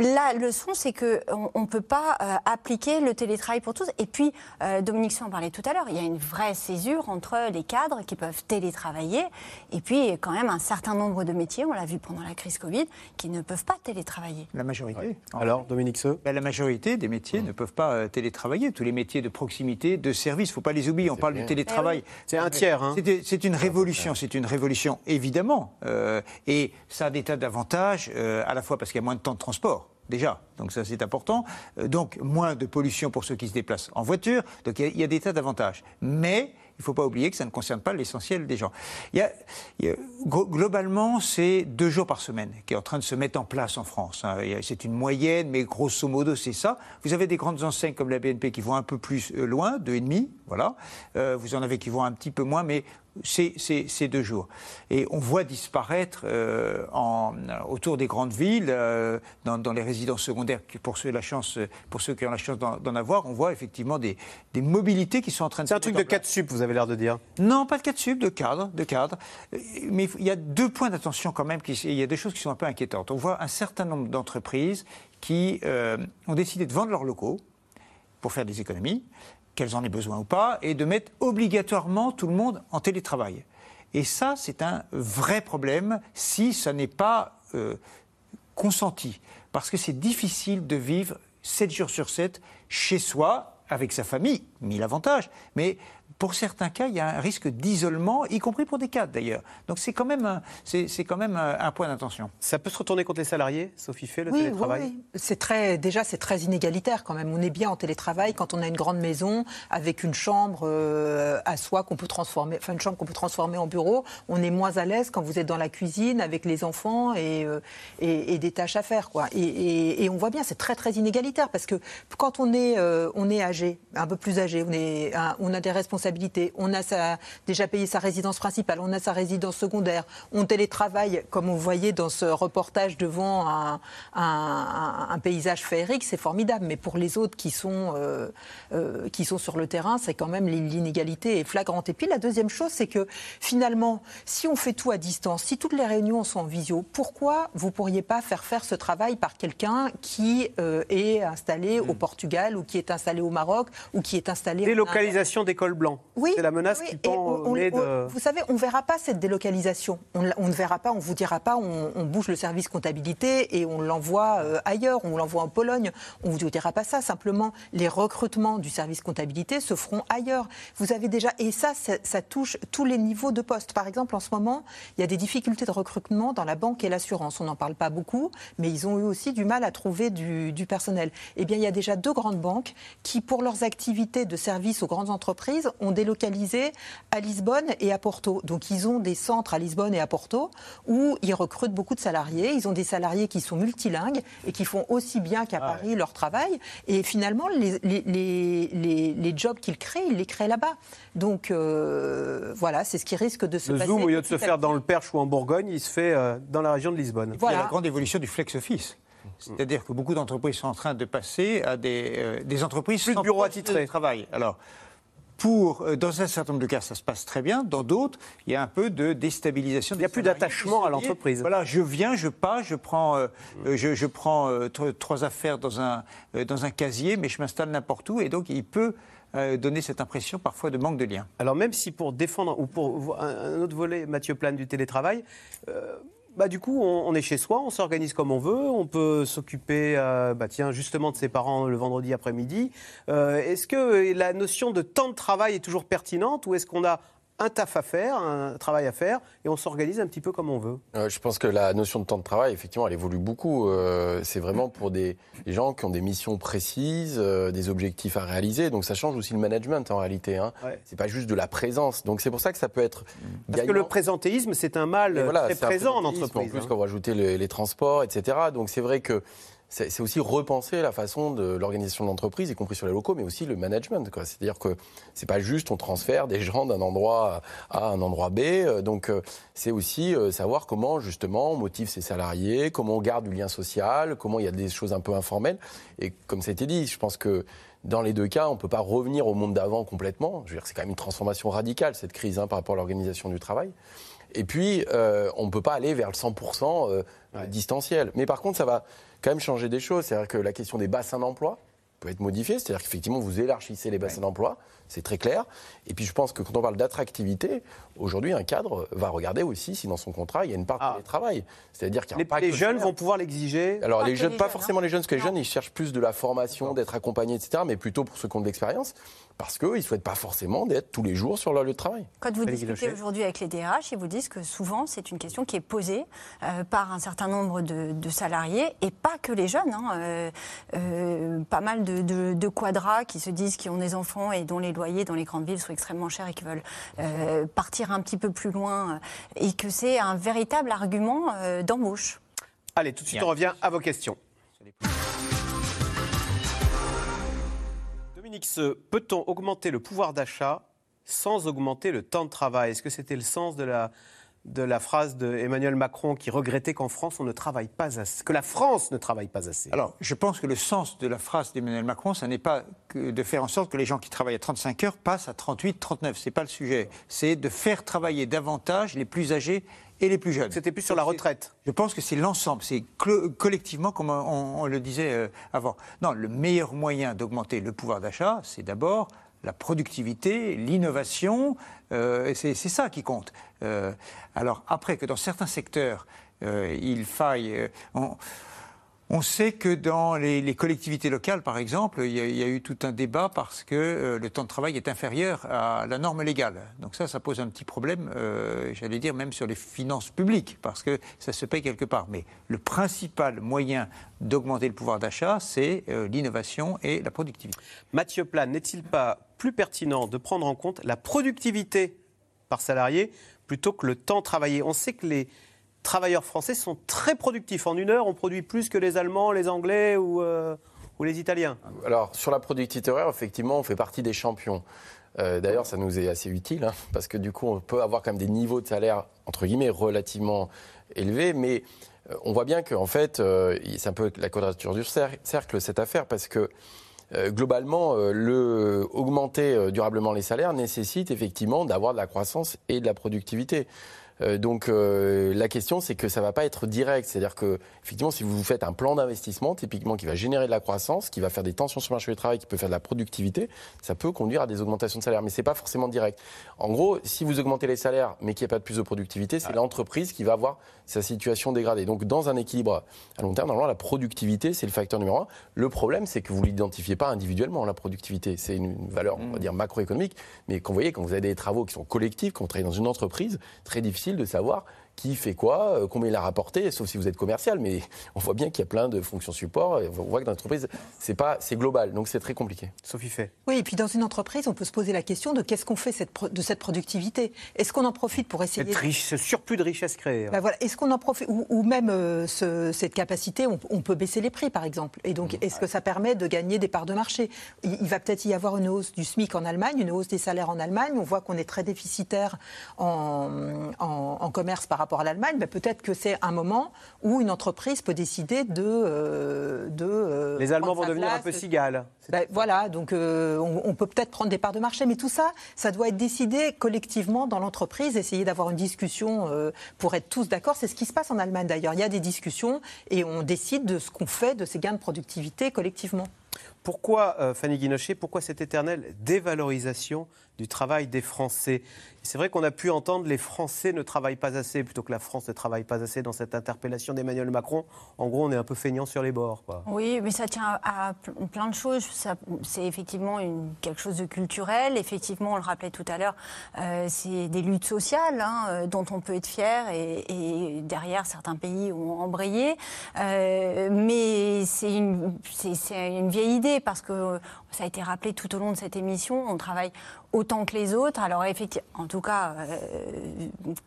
La leçon, c'est qu'on ne peut pas euh, appliquer le télétravail pour tous. Et puis, euh, Dominique Sou en parlait tout à l'heure, il y a une vraie césure entre les cadres qui peuvent télétravailler et puis quand même un certain nombre de métiers, on l'a vu pendant la crise Covid, qui ne peuvent pas télétravailler. La majorité. Alors, Dominique Seux Ben, La majorité des métiers ne peuvent pas euh, télétravailler. Tous les métiers de proximité, de service, il ne faut pas les oublier. On parle bien. du télétravail. Eh oui. C'est un tiers, hein. C'est- C'est une révolution, c'est une révolution, évidemment. Euh, et ça a des tas d'avantages, euh, à la fois parce qu'il y a moins de temps de transport. Déjà, donc ça c'est important. Euh, donc moins de pollution pour ceux qui se déplacent en voiture. Donc il y a- des tas d'avantages. Mais il ne faut pas oublier que ça ne concerne pas l'essentiel des gens. Globalement, c'est deux jours par semaine qui est en train de se mettre en place en France. hein. C'est une moyenne, mais grosso modo, c'est ça. Vous avez des grandes enseignes comme la BNP qui vont un peu plus euh, loin, deux et demi, voilà. Euh, vous en avez qui vont un petit peu moins, mais c'est c'est- c'est deux jours. Et on voit disparaître euh, en, autour des grandes villes, euh, dans, dans les résidences secondaires, pour ceux, la chance, pour ceux qui ont la chance d'en avoir, on voit effectivement des, des mobilités qui sont en train de C'est un truc de 4 sup, vous avez l'air de dire. non, pas de cas de sub, de cadre, de cadre. Euh, Mais il y a deux points d'attention quand même. Qui, il y a des choses qui sont un peu inquiétantes. On voit un certain nombre d'entreprises qui euh, ont décidé de vendre leurs locaux pour faire des économies, qu'elles en aient besoin ou pas, et de mettre obligatoirement tout le monde en télétravail. Et ça, c'est un vrai problème si ça n'est pas euh, consenti. Parce que c'est difficile de vivre 7 jours sur 7 chez soi, avec sa famille, mille avantages. Mais pour certains cas, il y a un risque d'isolement, y compris pour des cadres d'ailleurs. Donc c'est quand même un, c'est, c'est quand même un, un point d'attention. Ça peut se retourner contre les salariés, Sophie Fay, le Oui, télétravail oui, oui. C'est très, déjà, c'est très inégalitaire quand même. On est bien en télétravail quand on a une grande maison avec une chambre euh, à soi qu'on peut transformer, enfin une chambre qu'on peut transformer en bureau. On est moins à l'aise quand vous êtes dans la cuisine avec les enfants et, euh, et, et des tâches à faire, quoi. Et, et- et on voit bien, c'est très très inégalitaire parce que quand on est, euh, on est âgé, un peu plus âgé, on est, un- on a des responsabilités, on a sa, déjà payé sa résidence principale, on a sa résidence secondaire, on télétravaille, comme on voyait dans ce reportage devant un, un- un paysage féerique, c'est formidable. Mais pour les autres qui sont, euh, euh, qui sont sur le terrain, c'est quand même l'inégalité est flagrante. Et puis la deuxième chose, c'est que finalement, si on fait tout à distance, si toutes les réunions sont en visio, pourquoi vous pourriez pas faire faire ce travail par quelqu'un qui euh, est installé au Portugal ou qui est installé au Maroc ou qui est installé en Délocalisation des cols blancs. Pend. Oui, c'est la menace oui, qui pend on- de... Vous savez, on ne verra pas cette délocalisation. On, ne- on ne verra pas, on ne vous dira pas, on, on bouge le service comptabilité et on l'envoie euh, ailleurs, on l'envoie en Pologne. On ne vous dira pas ça. Simplement, les recrutements du service comptabilité se feront ailleurs. Vous avez déjà, et ça, ça, ça touche tous les niveaux de poste. Par exemple, en ce moment, il y a des difficultés de recrutement dans la banque et l'assurance. On n'en parle pas beaucoup, mais ils ont eu aussi du mal à trouver du, du personnel. Eh bien, il y a déjà deux grandes banques qui, pour leurs activités de service aux grandes entreprises, ont délocalisé à Lisbonne et à Porto. Donc, ils ont des centres à Lisbonne et à Porto où ils recrutent beaucoup de salariés. Ils ont des salariés qui sont multilingues et qui font aussi bien qu'à Paris leur travail. Et finalement, les, les, les, les- les jobs qu'ils créent, ils les créent là-bas. Donc, euh, voilà, c'est ce qui risque de se Le passer. Zoom, au lieu de se faire dans le Perche ou en Bourgogne, il se fait euh, dans la région de Lisbonne. Il y a la grande évolution du flex office. C'est-à-dire que beaucoup d'entreprises sont en train de passer à des, euh, des entreprises Plus de sans bureaux poste attitrés. de travail. Alors, pour, euh, dans un certain nombre de cas, ça se passe très bien. Dans d'autres, il y a un peu de déstabilisation. Il n'y a plus d'attachement à l'entreprise. Voilà, je viens, je pars, je prends, euh, euh, je, je prends euh, tro- trois affaires dans un, euh, dans un casier, mais je m'installe n'importe où. Et donc, il peut donner cette impression parfois de manque de lien. Alors même si pour défendre, ou pour un autre volet, Mathieu Plane, du télétravail, bah, du coup, on, est chez soi, on s'organise comme on veut, on peut s'occuper, euh, bah, justement de ses parents le vendredi après-midi. Euh, est-ce que la notion de temps de travail est toujours pertinente ou est-ce qu'on a un taf à faire, un travail à faire, et on s'organise un petit peu comme on veut Euh, je pense que la notion de temps de travail, effectivement, elle évolue beaucoup. Euh, c'est vraiment pour des, des gens qui ont des missions précises, euh, des objectifs à réaliser. Donc ça change aussi le management en réalité. Hein. Ouais. C'est pas juste de la présence. Donc c'est pour ça que ça peut être. Parce que le présentéisme, c'est un mal voilà, très présent en entreprise. En plus, hein. quand vous rajoutez les, les transports, etc. Donc c'est vrai que c'est aussi repenser la façon de l'organisation de l'entreprise, y compris sur les locaux, mais aussi le management. C'est-à-dire que c'est pas juste on transfère des gens d'un endroit A à un endroit B. Euh, Donc euh, c'est aussi euh, savoir comment justement on motive ses salariés, comment on garde du lien social, comment il y a des choses un peu informelles. Et comme ça a été dit, je pense que dans les deux cas, on ne peut pas revenir au monde d'avant complètement. Je veux dire, c'est quand même une transformation radicale, cette crise, hein, par rapport à l'organisation du travail. Et puis, euh, on ne peut pas aller vers le 100% euh, distanciel. Mais par contre, ça va quand même changer des choses. C'est-à-dire que la question des bassins d'emploi peut être modifiée. C'est-à-dire qu'effectivement, vous élargissez les bassins d'emploi. C'est très clair. Et puis, je pense que quand on parle d'attractivité, aujourd'hui, un cadre va regarder aussi si dans son contrat, il y a une part de travail. C'est-à-dire qu'il y a Les, pas les jeunes vont pouvoir l'exiger. alors Pas les jeunes, pas hein. forcément les jeunes, parce que les jeunes, ils cherchent plus de la formation, d'être accompagnés, etc. Mais plutôt pour ceux qui ont de l'expérience, parce qu'ils ne souhaitent pas forcément d'être tous les jours sur leur lieu de travail. Quand vous Félix discutez aujourd'hui avec les DRH, ils vous disent que souvent c'est une question qui est posée euh, par un certain nombre de, de salariés et pas que les jeunes. hein. Euh, euh, pas mal de, de, de quadras qui se disent qu'ils ont des enfants et dont les loyers dans les grandes villes sont extrêmement chers et qui veulent euh, partir un petit peu plus loin et que c'est un véritable argument euh, d'embauche. Allez, tout de suite, on revient à vos questions. Ce- peut-on augmenter le pouvoir d'achat sans augmenter le temps de travail? Est-ce que c'était le sens de la, de la phrase d'Emmanuel Macron qui regrettait qu'en France, on ne travaille pas assez Que la France ne travaille pas assez? Alors, je pense que le sens de la phrase d'Emmanuel Macron, ça n'est pas de faire en sorte que les gens qui travaillent à 35 heures passent à 38, 39. C'est pas le sujet. C'est de faire travailler davantage les plus âgés et les plus jeunes. C'était plus sur la retraite. Je pense que c'est l'ensemble, c'est collectivement, comme on, on le disait euh, avant. Non, le meilleur moyen d'augmenter le pouvoir d'achat, c'est d'abord la productivité, l'innovation, euh, et c'est ça qui compte. Euh, alors après que dans certains secteurs, euh, il faille... on- on sait que dans les, collectivités locales, par exemple, il y, a, eu tout un débat parce que euh, le temps de travail est inférieur à la norme légale. Donc ça, ça pose un petit problème, euh, j'allais dire même sur les finances publiques, parce que ça se paye quelque part. Mais le principal moyen d'augmenter le pouvoir d'achat, c'est euh, l'innovation et la productivité. Mathieu Plane, n'est-il pas plus pertinent de prendre en compte la productivité par salarié plutôt que le temps travaillé On sait que travailleurs français sont très productifs. En une heure, on produit plus que les Allemands, les Anglais ou, euh, les Italiens. Alors, sur la productivité horaire, effectivement, on fait partie des champions. Euh, D'ailleurs, ça nous est assez utile, hein, parce que du coup, on peut avoir quand même des niveaux de salaire, entre guillemets, relativement élevés, mais euh, on voit bien qu'en fait, c'est un peu la quadrature du cer- cercle, cette affaire, parce que globalement, le, augmenter durablement les salaires nécessite effectivement d'avoir de la croissance et de la productivité. Euh, donc euh, la question, c'est que ça va pas être direct. C'est-à-dire que effectivement, si vous faites un plan d'investissement, typiquement qui va générer de la croissance, qui va faire des tensions sur le marché du travail, qui peut faire de la productivité, ça peut conduire à des augmentations de salaire. Mais c'est pas forcément direct. En gros, si vous augmentez les salaires, mais qu'il n'y a pas de plus de productivité, c'est l'entreprise qui va avoir sa situation dégradée. Donc dans un équilibre à long terme, normalement, la productivité, c'est le facteur numéro un. Le problème, c'est que vous l'identifiez pas individuellement la productivité. C'est une, une valeur, on va dire macroéconomique, mais quand vous voyez quand vous avez des travaux qui sont collectifs, quand vous travaillez dans une entreprise, très difficile de savoir qui fait quoi, euh, combien il a rapporté, sauf si vous êtes commercial, mais on voit bien qu'il y a plein de fonctions support, et on voit que dans l'entreprise, c'est pas, c'est global, donc c'est très compliqué. Sophie fait. Oui, et puis dans une entreprise, on peut se poser la question de qu'est-ce qu'on fait cette pro- de cette productivité? Est-ce qu'on en profite pour essayer Cette riche, ce surplus de richesse créée. hein. Ben voilà, est-ce qu'on en profite ou, ou même euh, ce- cette capacité, on, on peut baisser les prix par exemple. Et donc, est-ce que ça permet de gagner des parts de marché? Il, il va peut-être y avoir une hausse du SMIC en Allemagne, une hausse des salaires en Allemagne. On voit qu'on est très déficitaire en, en- en commerce par rapport à l'Allemagne. Ben, peut-être que c'est un moment où une entreprise peut décider de, euh, de euh, Les Allemands vont devenir un peu cigales. ben, voilà, donc euh, on, on peut peut-être prendre des parts de marché, mais tout ça, ça doit être décidé collectivement dans l'entreprise, essayer d'avoir une discussion pour être tous d'accord. C'est ce qui se passe en Allemagne d'ailleurs. Il y a des discussions et on décide de ce qu'on fait de ces gains de productivité collectivement. Pourquoi, Fanny Guinochet, pourquoi cette éternelle dévalorisation du travail des Français C'est vrai qu'on a pu entendre les Français ne travaillent pas assez plutôt que la France ne travaille pas assez dans cette interpellation d'Emmanuel Macron. En gros, on est un peu feignant sur les bords. Oui, mais ça tient à, plein de choses. C'est effectivement quelque chose de culturel. Effectivement, on le rappelait tout à l'heure, euh, c'est des luttes sociales hein, euh, dont on peut être fier et, derrière, certains pays ont embrayé. Euh, mais c'est une, une vieille idée parce que ça a été rappelé tout au long de cette émission. On travaille autant que les autres. Alors, effectivement, en tout cas, euh,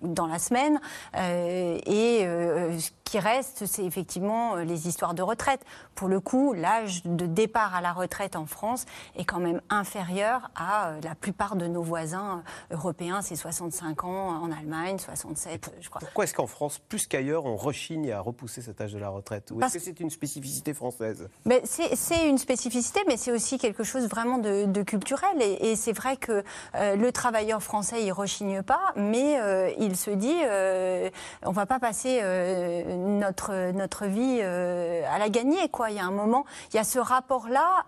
dans la semaine. Euh, et euh, ce qui reste, c'est effectivement les histoires de retraite. Pour le coup, l'âge de départ à la retraite en France est quand même inférieur à la plupart de nos voisins européens. C'est 65 ans en Allemagne, 67, je crois. Pourquoi est-ce qu'en France, plus qu'ailleurs, on rechigne à repousser cet âge de la retraite? Ou Parce- est-ce que c'est une spécificité française? C'est une spécificité, mais c'est aussi quelque chose vraiment de, culturel. Et, c'est vrai que euh, le travailleur français, il rechigne pas, mais euh, il se dit, euh, on va pas passer notre notre vie à la gagner, quoi. Il y a un moment, il y a ce rapport-là.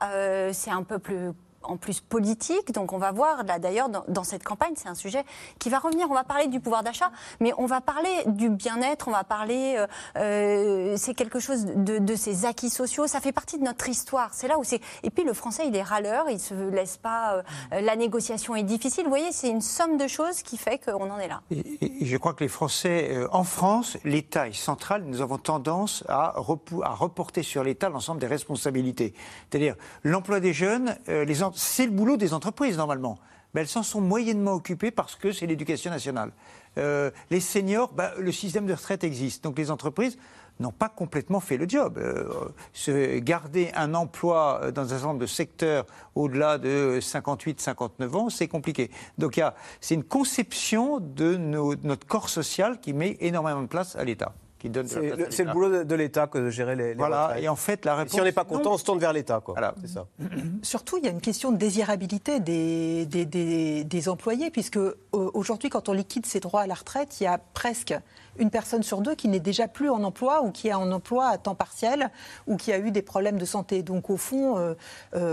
c'est un peu plus en plus politique. Donc on va voir, là d'ailleurs, dans, dans cette campagne, c'est un sujet qui va revenir. On va parler du pouvoir d'achat, mais on va parler du bien-être, on va parler, euh, euh, c'est quelque chose de, de ces acquis sociaux. Ça fait partie de notre histoire. C'est là où c'est. Et puis le français, il est râleur, il se laisse pas. euh, la négociation est difficile. Vous voyez, c'est une somme de choses qui fait qu'on en est là. Et, et je crois que les Français, euh, en France, l'État est central. Nous avons tendance à, repou- à reporter sur l'État l'ensemble des responsabilités. C'est-à-dire l'emploi des jeunes, les en- c'est le boulot des entreprises normalement. Mais elles s'en sont moyennement occupées parce que c'est l'éducation nationale. Euh, les seniors, bah, le système de retraite existe. Donc les entreprises n'ont pas complètement fait le job. Euh, se garder un emploi euh, dans un certain nombre de secteurs au-delà de 58-59 ans, c'est compliqué. Donc c'est une conception de nos- notre corps social qui met énormément de place à l'État. Qui donne de la C'est place le, c'est boulot de, de l'État que de gérer les, les Voilà, retraites. et en fait, la Et réponse. si on n'est pas non. content, on se tourne vers l'État. quoi. Voilà. C'est ça. Surtout, il y a une question de désirabilité des, des, des- des employés, puisque euh, aujourd'hui, quand on liquide ses droits à la retraite, il y a presque une personne sur deux qui n'est déjà plus en emploi ou qui est en emploi à temps partiel ou qui a eu des problèmes de santé. Donc, au fond, euh,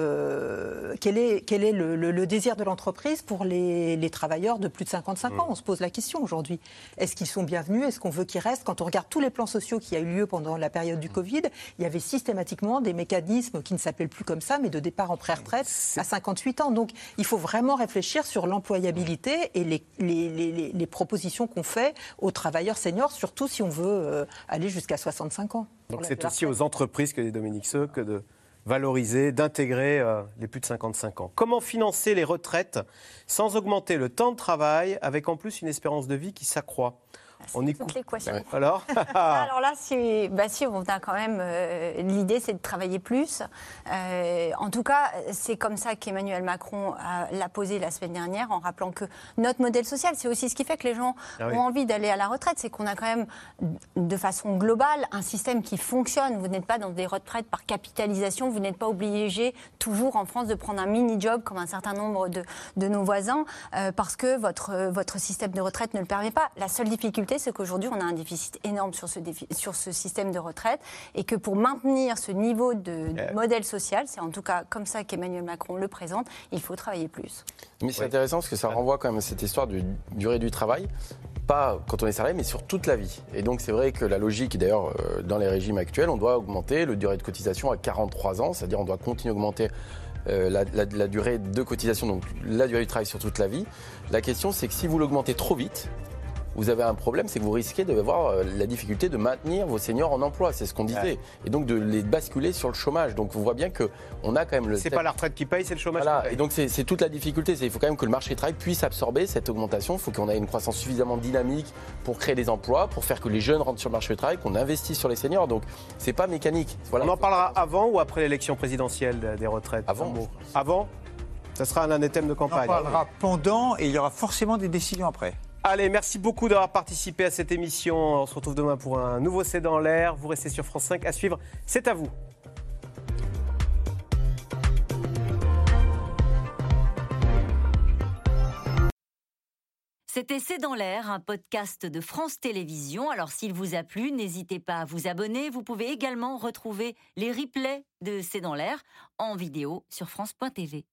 euh, quel est, quel est le, le- le désir de l'entreprise pour les, les travailleurs de plus de 55 ans? On se pose la question aujourd'hui. Est-ce qu'ils sont bienvenus? Est-ce qu'on veut qu'ils restent? Quand on regarde tous les plans sociaux qui a eu lieu pendant la période du Covid, il y avait systématiquement des mécanismes qui ne s'appellent plus comme ça, mais de départ en pré-retraite à 58 ans. Donc il faut vraiment réfléchir sur l'employabilité et les, les- les- les- les propositions qu'on fait aux travailleurs seniors, surtout si on veut euh, aller jusqu'à 65 ans. Donc c'est aussi aux entreprises que dit Dominique Seux que de valoriser, d'intégrer euh, les plus de 55 ans. Comment financer les retraites sans augmenter le temps de travail avec en plus une espérance de vie qui s'accroît? On y Toute l'équation. Alors Alors là, si, bah si, on a quand même. euh, L'idée, c'est de travailler plus. Euh, en tout cas, c'est comme ça qu'Emmanuel Macron l'a posé la semaine dernière, en rappelant que notre modèle social, c'est aussi ce qui fait que les gens Ah oui. ont envie d'aller à la retraite. C'est qu'on a quand même, de façon globale, un système qui fonctionne. Vous n'êtes pas dans des retraites par capitalisation. Vous n'êtes pas obligé toujours en France de prendre un mini-job comme un certain nombre de, de nos voisins euh, parce que votre, votre système de retraite ne le permet pas. La seule difficulté, c'est qu'aujourd'hui, on a un déficit énorme sur ce, défi- sur ce système de retraite et que pour maintenir ce niveau de, de modèle social, c'est en tout cas comme ça qu'Emmanuel Macron le présente, il faut travailler plus. Mais c'est intéressant parce que ça renvoie quand même à cette histoire de durée du travail, pas quand on est salarié, mais sur toute la vie. Et donc c'est vrai que la logique, d'ailleurs euh, dans les régimes actuels, on doit augmenter le durée de cotisation à 43 ans, c'est-à-dire on doit continuer à augmenter euh, la, la- la durée de cotisation, donc la durée du travail sur toute la vie. La question c'est que si vous l'augmentez trop vite, vous avez un problème, c'est que vous risquez d'avoir euh, la difficulté de maintenir vos seniors en emploi, c'est ce qu'on disait, et donc de les basculer sur le chômage. Donc on voit bien que on a quand même le. C'est pas la retraite qui paye, c'est le chômage. Voilà, qui paye. et donc c'est toute la difficulté. Il faut quand même que le marché du travail puisse absorber cette augmentation. Il faut qu'on ait une croissance suffisamment dynamique pour créer des emplois, pour faire que les jeunes rentrent sur le marché du travail, qu'on investisse sur les seniors. Donc c'est pas mécanique. Voilà. On en parlera avant ou après l'élection présidentielle de- des retraites? Avant. Avant? Ça sera un thème de On en campagne. parlera pendant et il y aura forcément des décisions après. Allez, merci beaucoup d'avoir participé à cette émission. On se retrouve demain pour un nouveau C'est dans l'air. Vous restez sur France 5 à suivre. C'est à vous. C'était C'est dans l'air, un podcast de France Télévisions. Alors s'il vous a plu, n'hésitez pas à vous abonner. Vous pouvez également retrouver les replays de C'est dans l'air en vidéo sur France.tv.